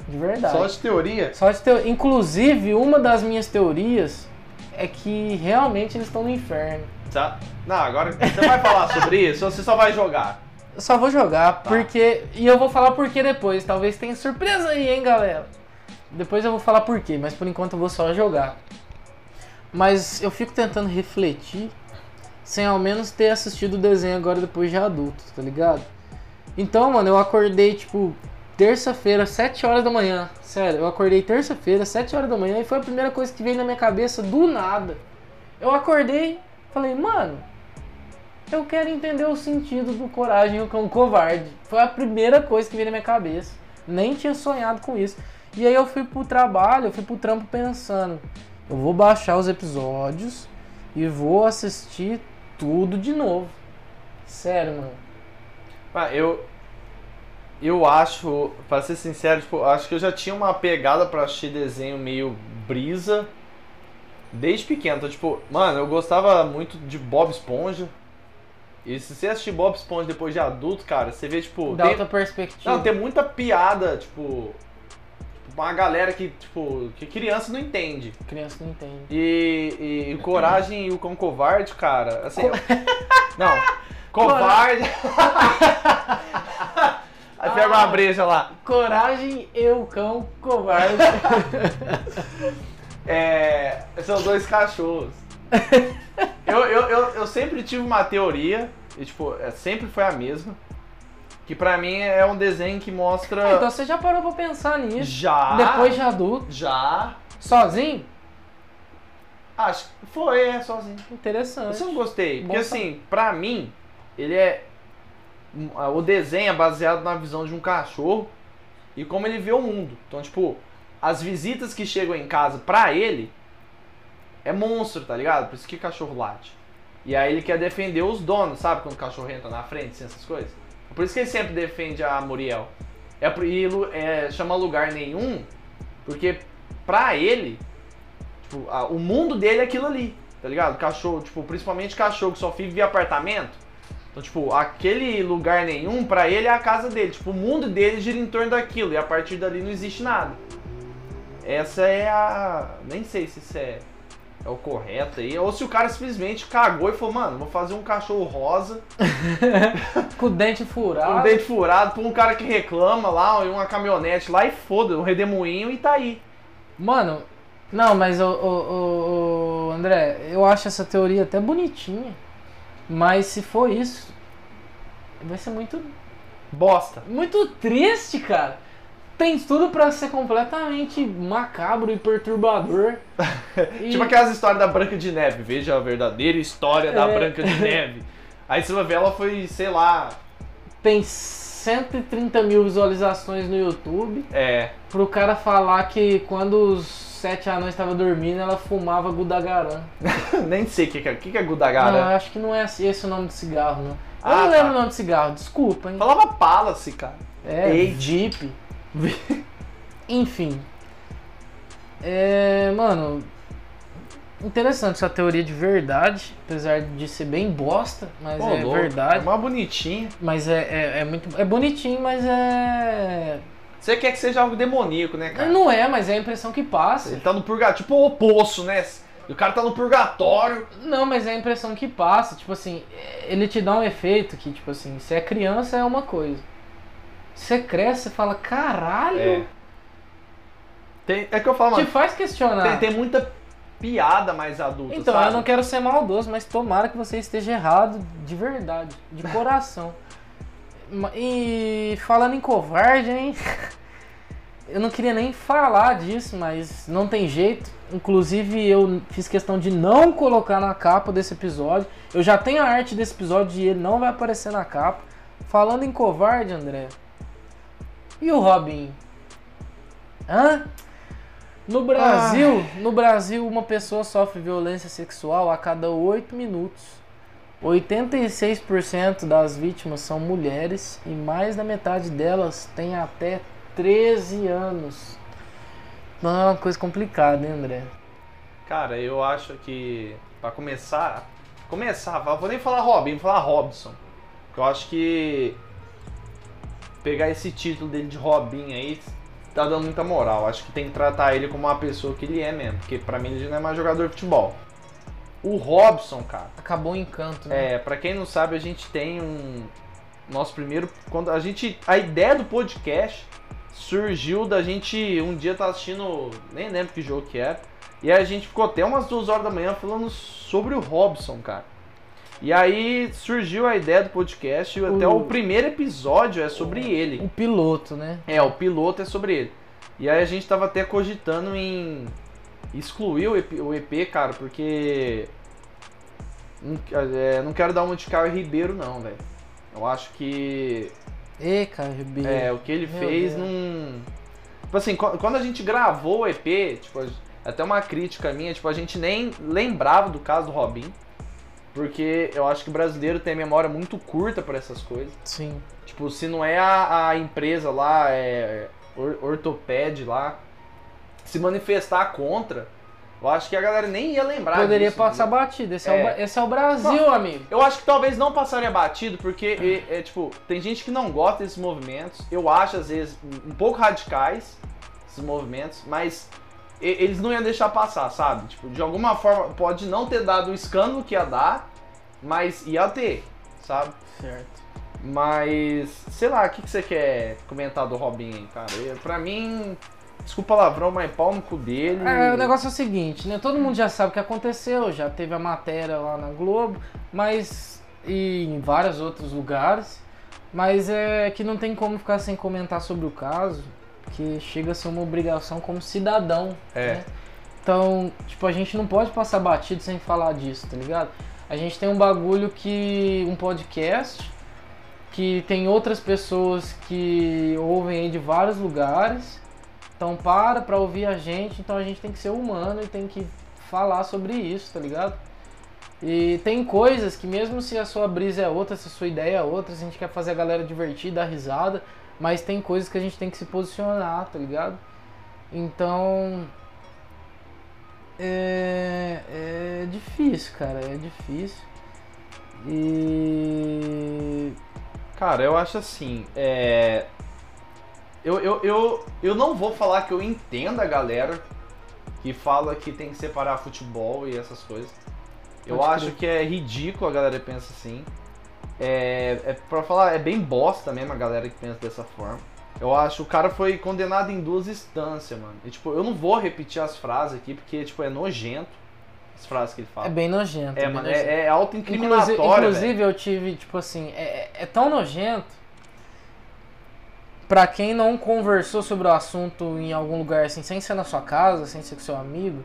De verdade. Só de teoria? Só de teo... Inclusive, uma das minhas teorias é que realmente eles estão no inferno. Tá. Não, agora você vai falar sobre isso ou você só vai jogar? Eu só vou jogar, porque. E eu vou falar por que depois. Talvez tenha surpresa aí, hein, galera. Depois eu vou falar por quê, mas por enquanto eu vou só jogar. Mas eu fico tentando refletir sem ao menos ter assistido o desenho agora depois de adulto, tá ligado? Então, mano, eu acordei tipo terça-feira, 7 horas da manhã. Sério, eu acordei terça-feira, 7 horas da manhã e foi a primeira coisa que veio na minha cabeça do nada. Eu acordei, falei, mano, eu quero entender o sentido do coragem o cão covarde. Foi a primeira coisa que veio na minha cabeça. Nem tinha sonhado com isso. E aí eu fui pro trabalho, eu fui pro trampo pensando, eu vou baixar os episódios e vou assistir tudo de novo. Sério, mano. Ah, eu. Eu acho, pra ser sincero, tipo, acho que eu já tinha uma pegada pra assistir desenho meio brisa desde pequeno. Então, tipo, mano, eu gostava muito de Bob Esponja. E se você assistir Bob Esponja depois de adulto, cara, você vê, tipo. Dá tem- outra perspectiva. Não, tem muita piada, tipo. Uma galera que, tipo, que criança não entende. Criança não entende. E, e o Coragem e o Cão Covarde, cara, assim. *laughs* Não, covarde. *laughs* Aí pega uma breja lá. Coragem, eu, cão, covarde. *laughs* É, são dois cachorros. *laughs* Eu, eu, eu, eu sempre tive uma teoria, e, tipo, é, sempre foi a mesma. Que pra mim é um desenho que mostra. então você já parou pra pensar nisso? Já. Depois de adulto, Já. sozinho? Acho que foi, é sozinho. Interessante. Isso eu não gostei. Bom Porque saber. assim, pra mim, ele é. O desenho é baseado na visão de um cachorro e como ele vê o mundo. Então, tipo, as visitas que chegam em casa pra ele é monstro, tá ligado? Por isso que cachorro late. E aí ele quer defender os donos, sabe? Quando o cachorro entra na frente, assim, essas coisas. Por isso que ele sempre defende a Muriel. É, e é, chama lugar nenhum, porque pra ele, tipo, a- o mundo dele é aquilo ali, tá ligado? Cachorro, tipo, principalmente cachorro que só vive em apartamento. Então, tipo, aquele lugar nenhum, pra ele é a casa dele. Tipo, o mundo dele gira em torno daquilo. E a partir dali não existe nada. Essa é a. Nem sei se isso é, é o correto aí. Ou se o cara simplesmente cagou e falou, mano, vou fazer um cachorro rosa, *laughs* Com o dente furado. um dente furado, pra um cara que reclama lá, e uma caminhonete lá e foda, um redemoinho e tá aí. Mano, não, mas o, o, o, o André, eu acho essa teoria até bonitinha. Mas se for isso, vai ser muito, Bosta. muito triste, cara. Tem tudo pra ser completamente macabro e perturbador. *laughs* E- Tipo aquelas histórias da Branca de Neve. Veja a verdadeira história da É. Branca de Neve. *laughs* Aí você vai ver, ela foi, sei lá, Tem 130 mil visualizações no YouTube. é. Pro cara falar que quando os sete anões estavam dormindo, ela fumava Gudagarã. *laughs* Nem sei o que, que é. Que, que é Não, eu Gudagara? acho que não é esse o nome do cigarro, não. Eu Ah, não tá. lembro o nome do cigarro, desculpa, hein. Falava Palace, cara. É, Ei. Jeep. *laughs* Enfim. É, mano, interessante essa teoria de verdade, apesar de ser bem bosta, mas Pô, é louco. É verdade. uma bonitinha. Mas é, é, é muito. É bonitinho, mas é. Você quer que seja algo demoníaco, né, cara? Não é, mas é a impressão que passa. Ele tá no purgatório, tipo o poço, né? O cara tá no purgatório. Não, mas é a impressão que passa. Tipo assim, ele te dá um efeito que, tipo assim, se é criança é uma coisa. Se você cresce, você fala, caralho, É. Tem, é que eu falo, te mano, faz questionar. tem, tem muita piada mais adulta, Então, sabe? eu não quero ser maldoso, mas tomara que você esteja errado de verdade, de coração. *laughs* E falando em covarde, hein? *laughs* Eu não queria nem falar disso, mas não tem jeito. Inclusive, eu fiz questão de não colocar na capa desse episódio. Eu já tenho a arte desse episódio e ele não vai aparecer na capa. Falando em covarde, André. E o Robin? Hã? No Brasil, no Brasil, uma pessoa sofre violência sexual a cada 8 minutos. 86% das vítimas são mulheres e mais da metade delas tem até 13 anos. Não é uma coisa complicada, hein, André? Cara, eu acho que pra começar, começar, vou nem falar Robin, vou falar Robson. Eu acho que pegar esse título dele de Robin aí tá dando muita moral. Acho que tem que tratar ele como uma pessoa que ele é mesmo, porque pra mim ele não é mais jogador de futebol. O Robson, cara, Acabou o encanto, né? é, para quem não sabe, a gente tem um nosso primeiro quando a gente a ideia do podcast surgiu da gente um dia tá assistindo, nem lembro que jogo que era, e aí a gente ficou até umas duas horas da manhã falando sobre o Robson, cara. E aí surgiu a ideia do podcast, e até o primeiro episódio é sobre ele. O piloto, né? É, o piloto é sobre ele. E aí a gente tava até cogitando em excluir o EP, cara, porque. Não, é, não quero dar uma de Caio Ribeiro, não, velho. Eu acho que. Ê, cara, Ribeiro. É, o que ele Meu fez Deus. não. Tipo assim, qu- quando a gente gravou o EP, tipo, até uma crítica minha, tipo, a gente nem lembrava do caso do Robin. Porque eu acho que o brasileiro tem memória muito curta pra essas coisas. Sim. Tipo, se não é a, a empresa lá, é, or, Ortoped lá, se manifestar contra, eu acho que a galera nem ia lembrar Poderia disso, passar batido. Esse é, o, É. Ba- esse é o Brasil, Não. amigo. Eu acho que talvez não passaria batido, porque, é, é, tipo, tem gente que não gosta desses movimentos. Eu acho, às vezes, um pouco radicais, esses movimentos, mas eles não iam deixar passar, sabe? Tipo, de alguma forma, pode não ter dado o escândalo que ia dar, mas ia ter, sabe? Certo. Mas, sei lá, o que, que você quer comentar do Robin aí, cara? Pra mim, desculpa palavrão, mas pau no cu dele. É, o negócio é o seguinte, né? Todo mundo já sabe o que aconteceu, já teve a matéria lá na Globo, mas. e em vários outros lugares. Mas é que não tem como ficar sem comentar sobre o caso, que chega a ser uma obrigação como cidadão. É. né? Então, tipo, a gente não pode passar batido sem falar disso, tá ligado? A gente tem um bagulho que. um podcast que tem outras pessoas que ouvem aí de vários lugares. Então para pra ouvir a gente, então a gente tem que ser humano e tem que falar sobre isso, tá ligado? E tem coisas que mesmo se a sua brisa é outra, se a sua ideia é outra, se a gente quer fazer a galera divertir, dar risada, mas tem coisas que a gente tem que se posicionar, tá ligado? Então é, é difícil, cara, é difícil. E Cara, eu acho assim, é. Eu, eu, eu, eu não vou falar que eu entendo a galera que fala que tem que separar futebol e essas coisas. Eu Pode acho crer. que é ridículo a galera pensa assim. É, é pra falar, é bem bosta mesmo a galera que pensa dessa forma. Eu acho que o cara foi condenado em duas instâncias, mano. E, tipo, eu não vou repetir as frases aqui porque, tipo, é nojento as frases que ele fala. é bem nojento. É, mano, é, é Inclusive, auto-incriminatório, velho. inclusive eu tive, tipo assim, é, é- é tão nojento. Pra quem não conversou sobre o assunto em algum lugar assim, sem ser na sua casa, sem ser com seu amigo,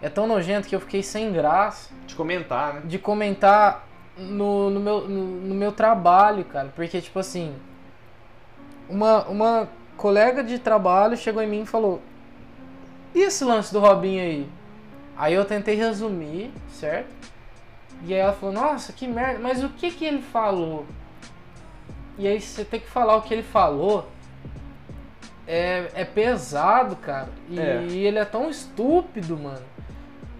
é tão nojento que eu fiquei sem graça De comentar, né? de comentar no, no, meu, no, no meu trabalho, cara. Porque, tipo assim, uma, uma colega de trabalho chegou em mim e falou: E esse lance do Robinho aí? Aí eu tentei resumir, certo? E aí ela falou: Nossa, que merda, mas o que que ele falou? E aí você tem que falar o que ele falou. É, é pesado, cara. E É. ele é tão estúpido, mano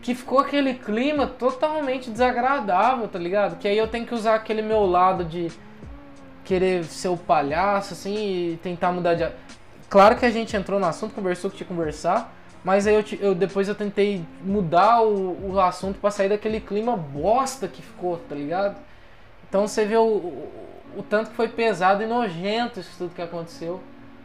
que ficou aquele clima totalmente desagradável, tá ligado? Que aí eu tenho que usar aquele meu lado de querer ser o palhaço, assim, e tentar mudar de. Claro que a gente entrou no assunto, conversou que tinha que conversar, mas aí eu, te- eu- depois eu tentei mudar o, o assunto pra sair daquele clima bosta que ficou, tá ligado? Então você vê o, o, o tanto que foi pesado e nojento isso tudo que aconteceu,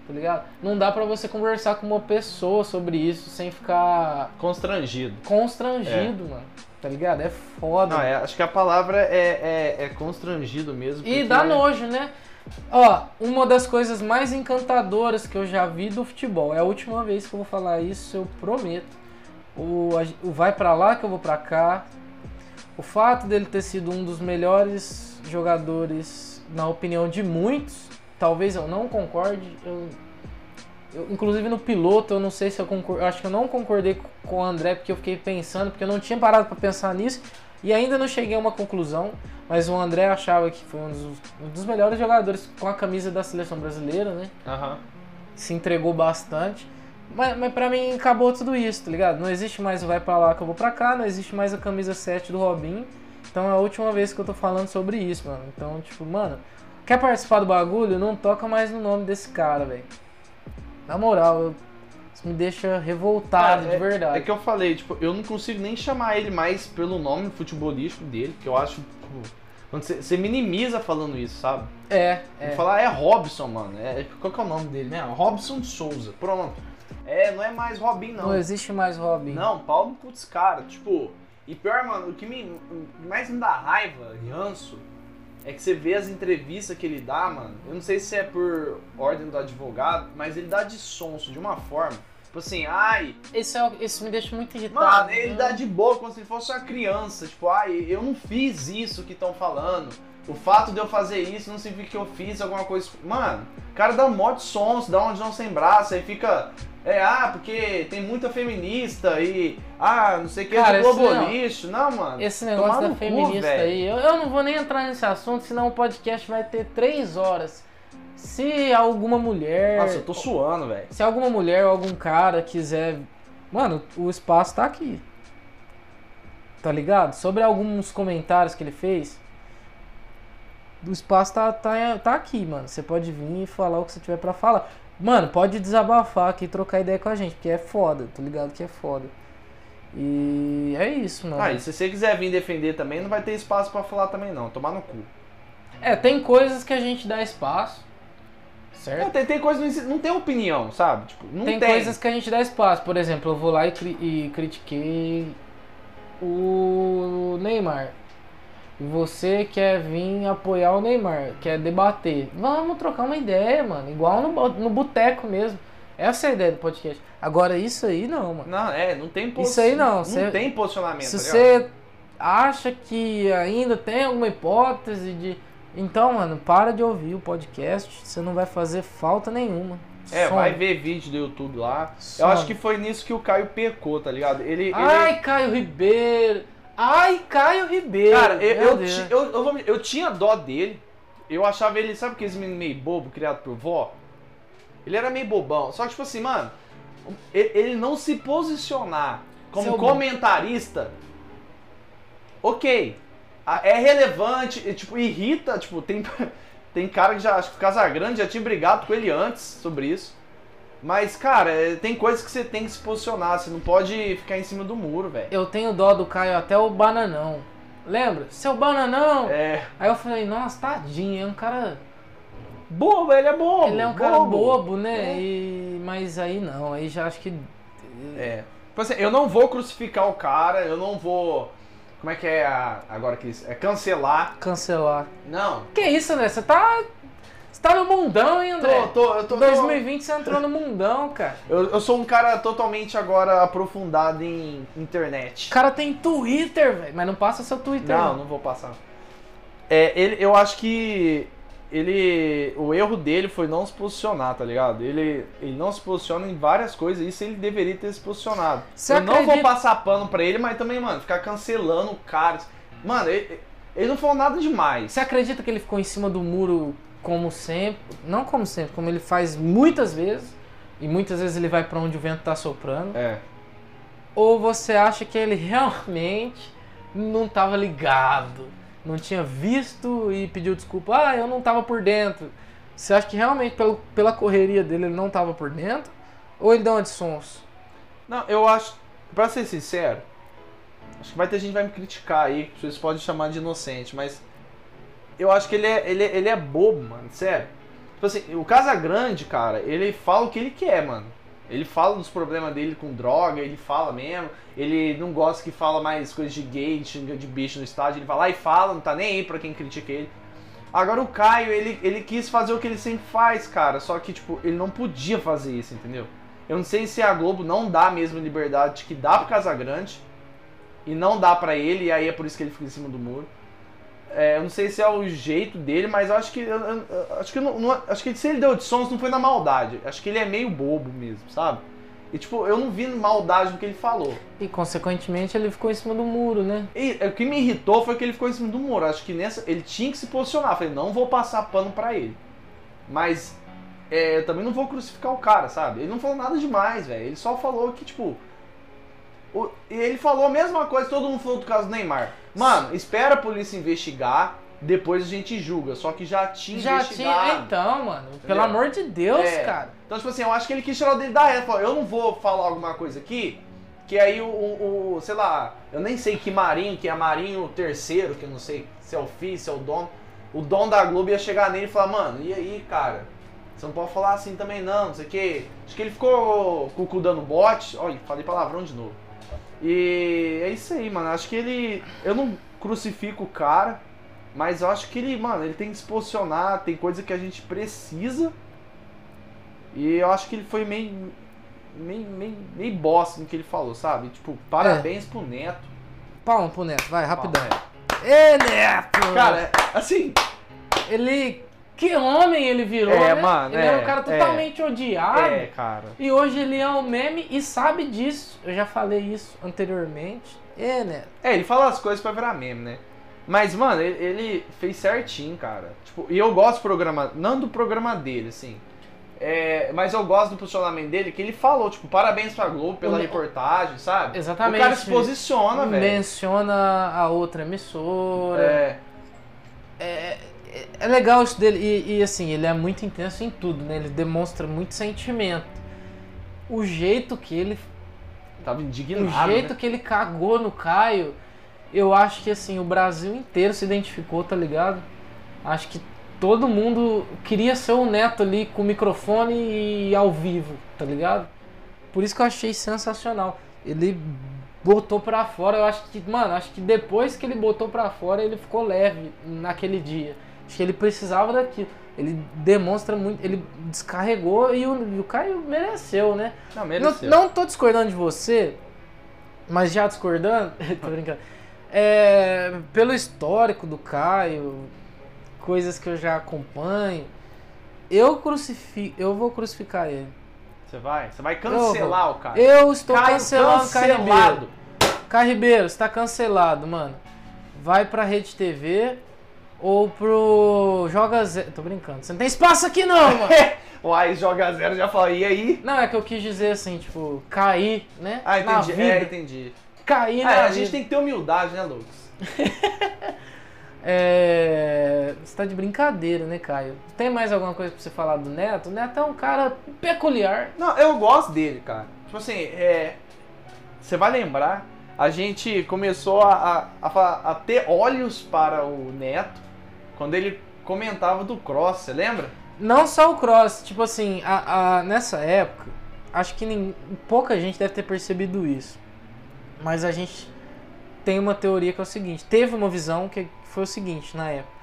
tá ligado? Não dá pra você conversar com uma pessoa sobre isso sem ficar Constrangido. constrangido, mano. Tá ligado? É foda. Não, é, acho que a palavra é, é, é constrangido mesmo. E dá nojo, né? Ó, uma das coisas mais encantadoras que eu já vi do futebol. É a última vez que eu vou falar isso, eu prometo. O, o vai pra lá que eu vou pra cá. O fato dele ter sido um dos melhores jogadores, na opinião de muitos, talvez eu não concorde. Eu, eu- inclusive no piloto, eu não sei se eu concordo. Acho que eu não concordei com o André porque eu fiquei pensando, porque eu não tinha parado pra pensar nisso e ainda não cheguei a uma conclusão. Mas o André achava que foi um dos, um dos melhores jogadores com a camisa da seleção brasileira, né? Aham. Se entregou bastante. Mas, mas pra mim acabou tudo isso, tá ligado? Não existe mais o vai pra lá que eu vou pra cá, não existe mais a camisa 7 do Robinho. Então é a última vez que eu tô falando sobre isso, mano. Então, tipo, mano, quer participar do bagulho? Não toca mais no nome desse cara, velho. Na moral, eu- isso me deixa revoltado, Cara, de é- verdade. É que eu falei, tipo, eu não consigo nem chamar ele mais pelo nome futebolístico dele, que eu acho, tipo, você, minimiza falando isso, sabe? É, é. falar, é Robson, mano. É, qual que é o nome dele, né? Robson Souza. Pronto. É, não é mais Robin, não. Não existe mais Robin. Não, Paulo putz, cara, tipo. E pior, mano, o que me, mais me dá raiva, ranço, é que você vê as entrevistas que ele dá, mano. Eu não sei se é por ordem do advogado, mas ele dá de sonso de uma forma. Tipo assim, ai, Isso, é, isso me deixa muito irritado. Mano, ele né? dá de boa como se ele fosse uma criança. Tipo, ai, eu não fiz isso que estão falando. O fato de eu fazer isso não significa que eu fiz alguma coisa. Mano, o cara dá um monte de sons, dá um de não sem braço, aí fica. É, ah, porque tem muita feminista e. Ah, não sei o que, Cara, do esse não. Não, mano. Esse negócio da cu, feminista velho. aí, eu, eu não vou nem entrar nesse assunto, senão o podcast vai ter três horas. Se alguma mulher. Nossa, eu tô suando, velho. Se alguma mulher ou algum cara quiser. Mano, o espaço tá aqui. Tá ligado? Sobre alguns comentários que ele fez. O espaço tá, tá, tá aqui, mano. Você pode vir e falar o que você tiver pra falar. Mano, pode desabafar aqui e trocar ideia com a gente, porque é foda, tô ligado que é foda. E é isso, mano. Ah, e se você quiser vir defender também, não vai ter espaço pra falar também, não. Tomar no cu. É, tem coisas que a gente dá espaço, Não, certo? tem, tem coisa que não, não tem opinião, sabe? Tipo, não tem, tem. coisas que a gente dá espaço. Por exemplo, eu vou lá e, cri- e critiquei o Neymar. E você quer vir apoiar o Neymar, quer debater. Vamos trocar uma ideia, mano. Igual no, no boteco mesmo. Essa é a ideia do podcast. Agora, isso aí não, mano. Não, é, não tem Isso aí não, Não cê- tem posicionamento. Se tá você acha que ainda tem alguma hipótese de. Então, mano, para de ouvir o podcast. Você não vai fazer falta nenhuma. É, Some. vai ver vídeo do YouTube lá. Eu acho que foi nisso que o Caio pecou, tá ligado? Ele. ele- Ai, Caio Ribeiro! Ai, Caio Ribeiro! cara, eu, eu, eu, eu, vou eu tinha dó dele. Eu achava ele, sabe aqueles menino meio bobo, criado por vó? Ele era meio bobão. Só que, tipo assim, mano, ele, não se posicionar como Seu- comentarista, ok. A- É relevante, tipo, irrita, tipo, tem, *laughs* tem cara que já, acho que o Casagrande já tinha brigado com ele antes sobre isso. Mas, cara, é, tem coisas que você tem que se posicionar, você não pode ficar em cima do muro, velho. Eu tenho dó do Caio até o Bananão. Lembra? Seu Bananão! É. Aí eu falei, nossa, tadinho, é um cara. Bobo, ele é bobo. ele é um cara bobo, né? E... Mas aí não, aí já acho que. É. Tipo assim, eu não vou crucificar o cara, eu não vou. Como é que é a, agora que isso? É cancelar. Cancelar. Não. Que isso, né? Você tá. Você tá no mundão, hein, André? Tô, tô, eu tô, Em 2020 você entrou no mundão, cara. Eu, eu sou um cara totalmente agora aprofundado em O internet. cara tem Twitter, velho. Mas não passa seu Twitter. Não, não vou passar. É, ele, eu acho que ele. O erro dele foi não se posicionar, tá ligado? Ele, ele não se posiciona em várias coisas, isso ele deveria ter se posicionado. Você eu não vou acredita- passar pano pra ele, mas também, mano, ficar cancelando o cara. Mano, ele, ele não falou nada demais. Você acredita que ele ficou em cima do muro como sempre? Não como sempre, como ele faz muitas vezes. E muitas vezes ele vai pra onde o vento tá soprando. É. Ou você acha que ele realmente não tava ligado? Não tinha visto e pediu desculpa. Ah, eu não tava por dentro. Você acha que realmente pelo, pela correria dele ele não tava por dentro? Ou ele deu uma de sons? Não, eu acho. Pra ser sincero, acho que vai ter gente que vai me criticar aí, vocês podem chamar de inocente, mas. Eu acho que ele é, ele, é- ele é bobo, mano, sério. Tipo assim, o Casagrande, cara, ele fala o que ele quer, mano. Ele fala dos problemas dele com droga, ele fala mesmo. Ele não gosta que fala mais coisas de gay, de bicho no estádio. Ele vai lá e fala, não tá nem aí pra quem critica ele. Agora o Caio, ele, ele quis fazer o que ele sempre faz, cara. Só que, tipo, ele não podia fazer isso, entendeu? Eu não sei se a Globo não dá a mesma liberdade que dá pro Casagrande. E não dá pra ele, e aí é por isso que ele fica em cima do muro. É, eu não sei se é o jeito dele, mas acho que. eu- eu- acho que não, não- acho que se ele deu de sons não foi na maldade. Acho que ele é meio bobo mesmo, sabe? E tipo, eu não vi maldade no que ele falou. E consequentemente ele ficou em cima do muro, né? E o que me irritou foi que ele ficou em cima do muro. Acho que nessa. Ele tinha que se posicionar. Eu falei, não vou passar pano pra ele. Mas é, eu também não vou crucificar o cara, sabe? Ele não falou nada demais, velho. Ele só falou que, tipo. o- e ele falou a mesma coisa que todo mundo falou do caso do Neymar. Mano, espera a polícia investigar, depois a gente julga. Só que já tinha Já investigado. tinha. Então, mano, pelo Entendeu? amor de Deus, É. cara. Então, tipo assim, eu acho que ele quis tirar o dele da reta. Falou, eu não vou falar alguma coisa aqui, que aí o, o- o- sei lá, eu nem sei que Marinho, que é Marinho terceiro, que eu não sei se é o filho, se é o dono. O dono da Globo ia chegar nele e falar, mano, e aí, cara? Você não pode falar assim também não, não sei o quê. Acho que ele ficou com o cu dando bote. Olha, falei palavrão de novo. E é isso aí, mano. Acho que ele. Eu não crucifico o cara, mas eu acho que ele, mano, ele tem que se posicionar. Tem coisa que a gente precisa. E eu acho que ele foi meio. meio, meio, meio bosta no que ele falou, sabe? Tipo, parabéns pro Neto. Palma pro Neto, vai, rapidão. Palma, Ê, Neto! Cara, é- assim, ele. Que homem ele virou, É, né? mano, ele era é, um cara é. totalmente odiado. é, cara. E hoje ele é um meme e sabe disso. Eu já falei isso anteriormente. É, Neto. É, ele fala as coisas pra virar meme, né? Mas, mano, ele, ele fez certinho, cara. Tipo, e eu gosto do programa, não do programa dele, assim. É, mas eu gosto do posicionamento dele, que ele falou, tipo, parabéns pra Globo pela O- reportagem, sabe? Exatamente. O cara se posiciona, velho. Menciona a outra emissora. É, É, é- é legal isso dele. E, e, assim, ele é muito intenso em tudo, né? Ele demonstra muito sentimento. O jeito que ele. tava O indignado, jeito né? que ele cagou no Caio, eu acho que assim, o Brasil inteiro se identificou, tá ligado? Acho que todo mundo queria ser o Neto ali com o microfone e ao vivo, tá ligado? Por isso que eu achei sensacional. Ele botou pra fora, eu acho que, mano, acho que depois que ele botou pra fora, ele ficou leve naquele dia. Acho que ele precisava daquilo. Ele demonstra muito, ele descarregou e o, e o Caio mereceu, né? Não, Não, mereceu. não tô discordando de você, mas já discordando, *laughs* tô brincando. É, pelo histórico do Caio, coisas que eu já acompanho, eu crucifico, eu vou crucificar ele. Você vai? Você vai cancelar o cara. Eu estou Caio cancelando o Caio Ribeiro. cancelado. Caio Ribeiro, você tá cancelado, mano. Vai pra Rede TV ou pro Joga Zero. Tô brincando, você não tem espaço aqui não, mano. *laughs* O Ais joga zero já falou, e aí? Não, é que eu quis dizer assim, tipo, cair, né? Ah, na entendi. vida. É, entendi. Cair Ah, na a gente tem que ter humildade, né, Lucas? *laughs* É... Você tá de brincadeira, né, Caio? Tem mais alguma coisa pra você falar do Neto? O Neto é um cara peculiar. Não, eu gosto dele, cara. Tipo assim, é. Você vai lembrar, a gente começou a, a, a a ter olhos para o Neto quando ele comentava do Cross, você lembra? Não só o Cross, tipo assim, a, a- nessa época, acho que nin- pouca gente deve ter percebido isso. Mas a gente tem uma teoria que é o seguinte: teve uma visão que foi o seguinte na época.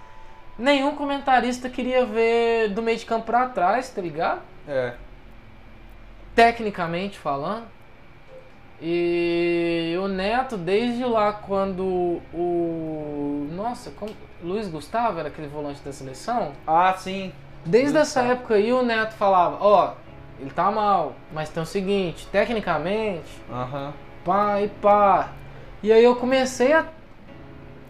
Nenhum comentarista queria ver do meio de campo pra trás, tá ligado? É. tecnicamente falando. E o Neto, desde lá quando o. Nossa, como... Luiz Gustavo era aquele volante da seleção. Ah, sim. Desde Luiz essa Gustavo. época aí o Neto falava: Ó, ele tá mal, mas tem o seguinte, tecnicamente, Aham. pá e pá. E aí eu comecei a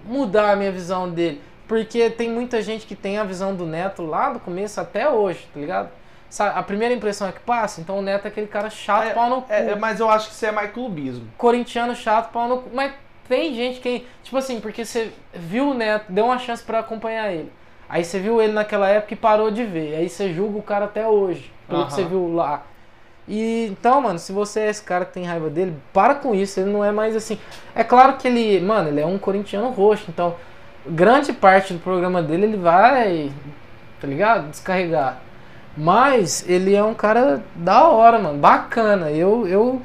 mudar a minha visão dele. Porque tem muita gente que tem a visão do Neto lá do começo até hoje, tá ligado? Sabe, a primeira impressão é que passa, então o Neto é aquele cara chato, pau no cu. É, é, mas eu acho que isso é mais clubismo. Corintiano chato, pau no cu. Mas tem gente que, tipo assim, porque você viu o Neto, deu uma chance pra acompanhar ele. Aí você viu ele naquela época e parou de ver. Aí você julga o cara até hoje, pelo que Aham. você viu lá. E então, mano, se você é esse cara que tem raiva dele, para com isso. Ele não é mais assim. É claro que ele, mano, ele é um corintiano roxo, então grande parte do programa dele ele vai, tá ligado? Descarregar. Mas ele é um cara da hora, mano, bacana. Eu eu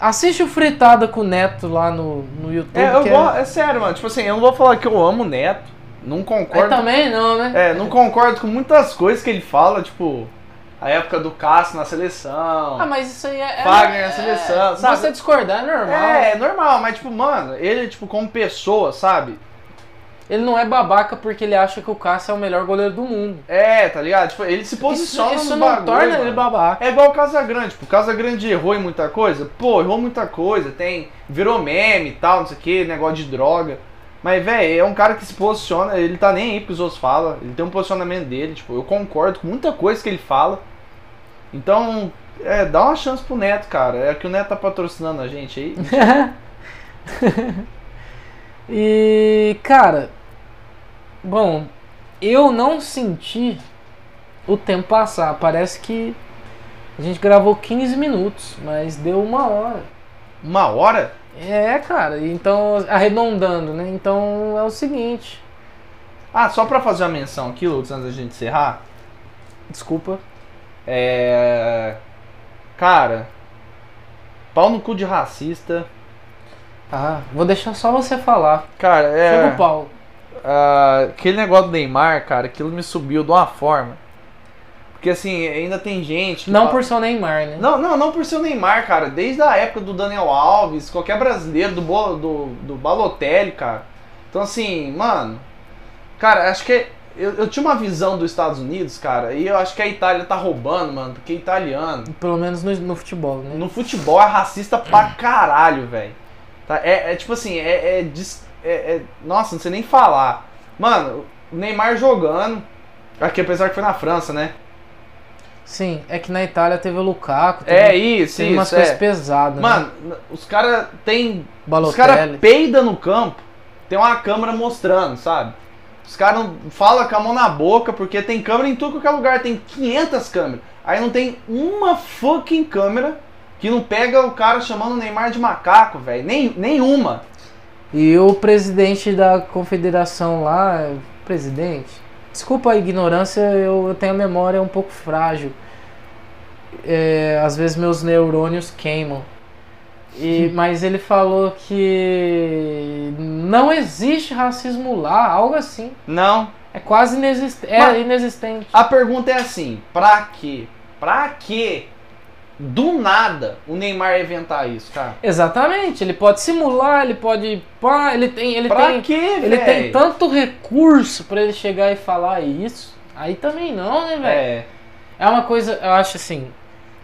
assiste o fritada com o Neto lá no, no YouTube. É, eu que go- é sério, mano. Tipo assim, eu não vou falar que eu amo o Neto. Não é... concordo. também não, né? É, não concordo com muitas coisas que ele fala, tipo, a época do Cássio na seleção. Ah, mas isso aí é. é- Fagner na é- seleção, sabe? Você discordar é normal. É, é normal, mas tipo, mano, ele, tipo, como pessoa, sabe? Ele não é babaca porque ele acha que o Cássio é o melhor goleiro do mundo. É, tá ligado? Tipo, ele se Isso, posiciona isso no não bagulho, torna mano. ele babaca. É igual o Casagrande, tipo, o Casagrande errou em muita coisa, pô, errou muita coisa, tem, virou meme e tal, não sei o que, negócio de droga. Mas, velho, é um cara que se posiciona, ele tá nem aí pro que os outros falam, ele tem um posicionamento dele, tipo, eu concordo com muita coisa que ele fala. Então, é, dá uma chance pro Neto, cara, é que o Neto tá patrocinando a gente aí. *laughs* E, cara, bom, eu não senti o tempo passar. Parece que a gente gravou 15 minutos, mas deu uma hora. Uma hora? É, cara, então, arredondando, né? Então é o seguinte. Ah, só pra fazer uma menção aqui, Lucas, antes da gente encerrar. Desculpa. É. Cara. Pau no cu de racista. Ah, vou deixar só você falar. Cara, é. Chega o pau. Ah, aquele negócio do Neymar, cara, aquilo me subiu de uma forma. Porque assim, ainda tem gente. Não fala- por ser o Neymar, né? Não, não, não por ser o Neymar, cara. Desde a época do Daniel Alves, qualquer brasileiro, do, Bo- do, do Balotelli, cara. Então assim, mano. Cara, acho que. Eu, eu tinha uma visão dos Estados Unidos, cara, e eu acho que a Itália tá roubando, mano, porque é italiano. Pelo menos no, no futebol, né? No futebol é racista pra caralho, velho. Tá? É, é tipo assim, é, é, é- é- Nossa, não sei nem falar. Mano, o Neymar jogando. Aqui, apesar que foi na França, né? Sim, é que na Itália teve o Lukaku. Teve, É isso, teve umas isso. coisas É. pesadas. né? Mano, os caras tem. Os Balotelli. caras peidam no campo, tem uma câmera mostrando, sabe? Os caras não falam com a mão na boca, porque tem câmera em tudo qualquer lugar, tem 500 câmeras. Aí não tem uma fucking câmera que não pega o cara chamando o Neymar de macaco, velho. Nem, nenhuma. E o presidente da confederação lá, presidente, desculpa a ignorância, eu, eu tenho a memória um pouco frágil. É, às vezes meus neurônios queimam. E, *laughs* mas ele falou que não existe racismo lá, algo assim. Não. É quase inexistente. É inexistente. A pergunta é assim: pra quê? Pra quê? Do nada o Neymar inventar isso, cara? Exatamente, ele pode simular, ele pode. Pá, ele tem. Ele pra tem, quê, ele tem tanto recurso pra ele chegar e falar isso. Aí também não, né, velho? É. É uma coisa, eu acho assim.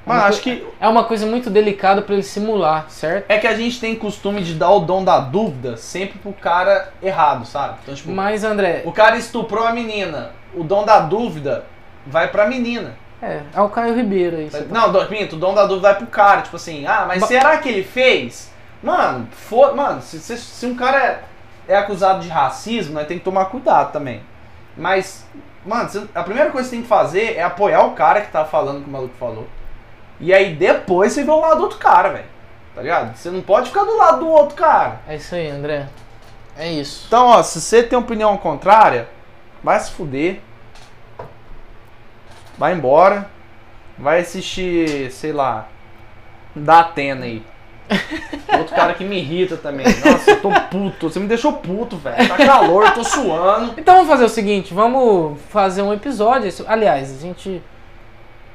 é uma acho que É uma coisa muito delicada pra ele simular, certo? É que a gente tem costume de dar o dom da dúvida sempre pro cara errado, sabe? Então, tipo, Mas, André, o cara estuprou a menina, o dom da dúvida vai pra menina. É, é o Caio Ribeiro aí. tá- Não, minto, o dom da dúvida vai pro cara, tipo assim, ah, mas Ba- será que ele fez? Mano, for, mano, se, se, se um cara é, é acusado de racismo, nós tem que tomar cuidado também. Mas, mano, a primeira coisa que você tem que fazer é apoiar o cara que tá falando o que o maluco falou. E aí depois você vê o lado do outro cara, velho. Tá ligado? Você não pode ficar do lado do outro cara. É isso aí, André. É isso. Então, ó, se você tem opinião contrária, vai se fuder. Vai embora. Vai assistir, sei lá, da Atena aí. *laughs* Outro cara que me irrita também. Nossa, eu tô puto. Você me deixou puto, velho. Tá calor, eu tô suando. Então vamos fazer o seguinte, vamos fazer um episódio. Aliás, a gente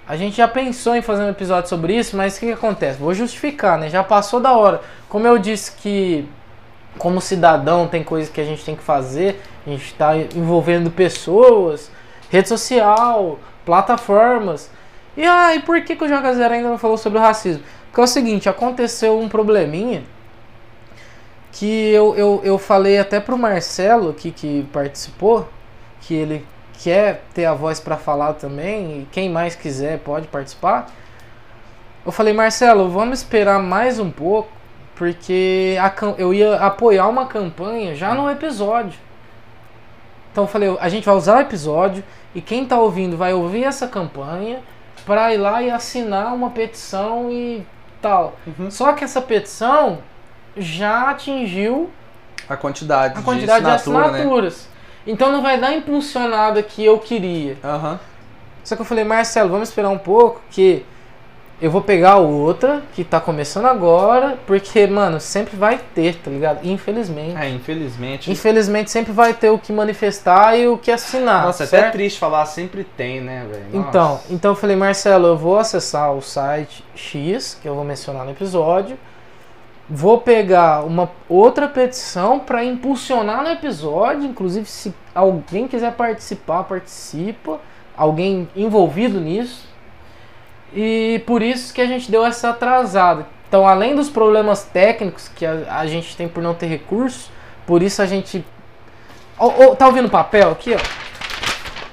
a gente já pensou em fazer um episódio sobre isso, mas o que, que acontece? Vou justificar, né? Já passou da hora. Como eu disse que como cidadão tem coisas que a gente tem que fazer, a gente está envolvendo pessoas, rede social, plataformas. E ah, e por que, que o Joga Zero ainda não falou sobre o racismo? Porque é o seguinte, aconteceu um probleminha que eu, eu, eu falei até pro Marcelo aqui que participou, que ele quer ter a voz para falar também, e quem mais quiser pode participar. Eu falei, Marcelo, vamos esperar mais um pouco, porque a eu ia apoiar uma campanha já no episódio. Então eu falei, a gente vai usar o episódio e quem tá ouvindo vai ouvir essa campanha para ir lá e assinar uma petição e tal. Só que essa petição já atingiu A quantidade, a quantidade de, assinatura, né? assinaturas. Então não vai dar a impulsionada que eu queria. Aham. Só que eu falei, Marcelo, vamos esperar um pouco que eu vou pegar outra que tá começando agora, porque, mano, sempre vai ter, tá ligado? Infelizmente. É, infelizmente. Infelizmente sempre vai ter o que manifestar e o que assinar. Nossa, é certo? até triste falar, sempre tem, né, velho? Então, então eu falei, Marcelo, eu vou acessar o site X, que eu vou mencionar no episódio. Vou pegar uma outra petição para impulsionar no episódio, inclusive se alguém quiser participar, participa, alguém envolvido nisso. E por isso que a gente deu essa atrasada. Então, além dos problemas técnicos que a, a gente tem por não ter recurso, por isso a gente Ó, ó, tá ouvindo o papel aqui, ó?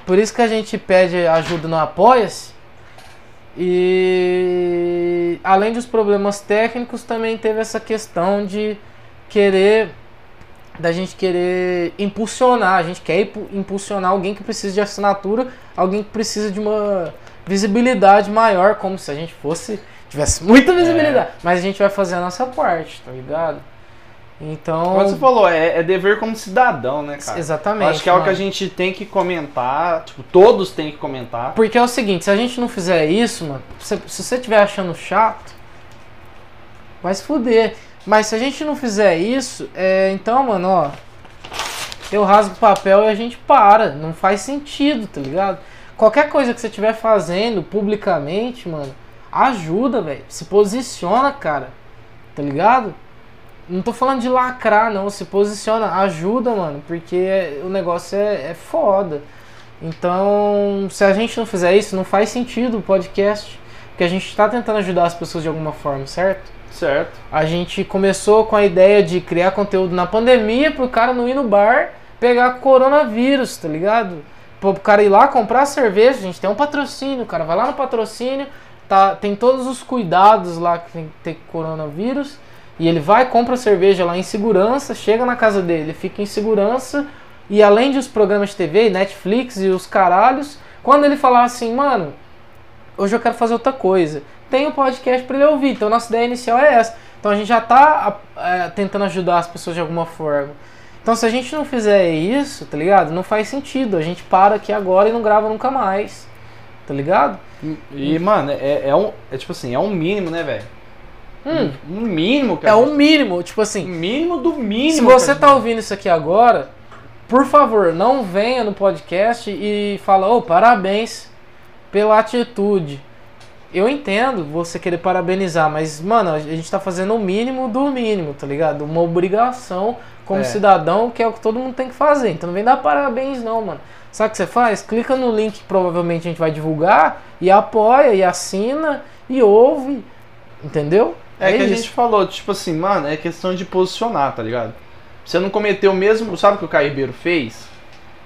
Por isso que a gente pede ajuda no Apoia-se. E além dos problemas técnicos, também teve essa questão de querer da gente querer impulsionar, a gente quer impu- impulsionar alguém que precisa de assinatura, alguém que precisa de uma visibilidade maior, como se a gente fosse tivesse muita visibilidade, mas a gente vai fazer a nossa parte, tá ligado? Então, Como você falou, é, é dever como cidadão, né, cara? exatamente. Eu acho que é algo que a gente tem que comentar, tipo, todos têm que comentar. Porque é o seguinte, se a gente não fizer isso, mano, se, se você estiver achando chato, vai se fuder. Mas se a gente não fizer isso, é, então, mano, ó, eu rasgo o papel e a gente para. Não faz sentido, tá ligado? Qualquer coisa que você estiver fazendo publicamente, mano, ajuda, velho. Se posiciona, cara. Tá ligado? Não tô falando de lacrar, não. Se posiciona, ajuda, mano. Porque o negócio é, é foda. Então, se a gente não fizer isso, não faz sentido o podcast. Porque a gente tá tentando ajudar as pessoas de alguma forma, certo? Certo. A gente começou com a ideia de criar conteúdo na pandemia pro cara não ir no bar pegar coronavírus, tá ligado? Pro cara ir lá comprar cerveja, gente tem um patrocínio, o cara vai lá no patrocínio, tá, tem todos os cuidados lá que tem que ter coronavírus, e ele vai, compra cerveja lá em segurança, chega na casa dele, fica em segurança, e além de os programas de TV, Netflix e os caralhos, quando ele falar assim, mano, hoje eu quero fazer outra coisa. Tem um podcast para ele ouvir. Então, nossa ideia inicial é essa. Então, a gente já tá é, tentando ajudar as pessoas de alguma forma. Então, se a gente não fizer isso, tá ligado? Não faz sentido. A gente para aqui agora e não grava nunca mais. Tá ligado? E, mano, é, é um. É tipo assim, é um mínimo, né, velho? Hum, Um mínimo, cara. é um mínimo. Tipo assim, mínimo do mínimo. se você cara. tá ouvindo isso aqui agora, por favor, não venha no podcast e fala, ô, parabéns pela atitude. Eu entendo você querer parabenizar, mas, mano, a gente tá fazendo o mínimo do mínimo, tá ligado? Uma obrigação como É. cidadão, que é o que todo mundo tem que fazer. Então não vem dar parabéns, não, mano. Sabe o que você faz? Clica no link que provavelmente a gente vai divulgar e apoia, e assina, e ouve, entendeu? É, que a isso. gente falou, tipo assim, mano, é questão de posicionar, tá ligado? Você não cometeu o mesmo. Sabe o que o Caio Ribeiro fez?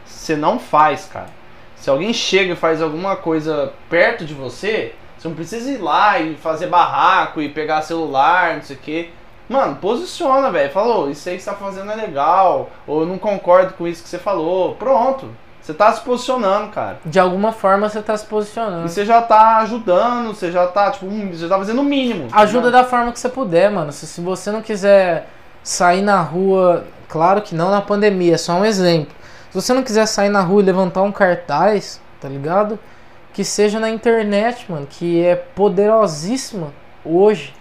Você não faz, cara. Se alguém chega e faz alguma coisa perto de você, você não precisa ir lá e fazer barraco e pegar celular, não sei o quê. Mano, posiciona, velho. Falou, isso aí que você tá fazendo é legal. Ou eu não concordo com isso que você falou. Pronto. Você tá se posicionando, cara. De alguma forma você tá se posicionando. E você já tá ajudando, você já tá, tipo, um- você já tá fazendo o mínimo. Ajuda da forma que você puder, mano. Se, se você não quiser sair na rua, claro que não na pandemia, é só um exemplo. Se você não quiser sair na rua e levantar um cartaz, tá ligado? Que seja na internet, mano, que é poderosíssima hoje.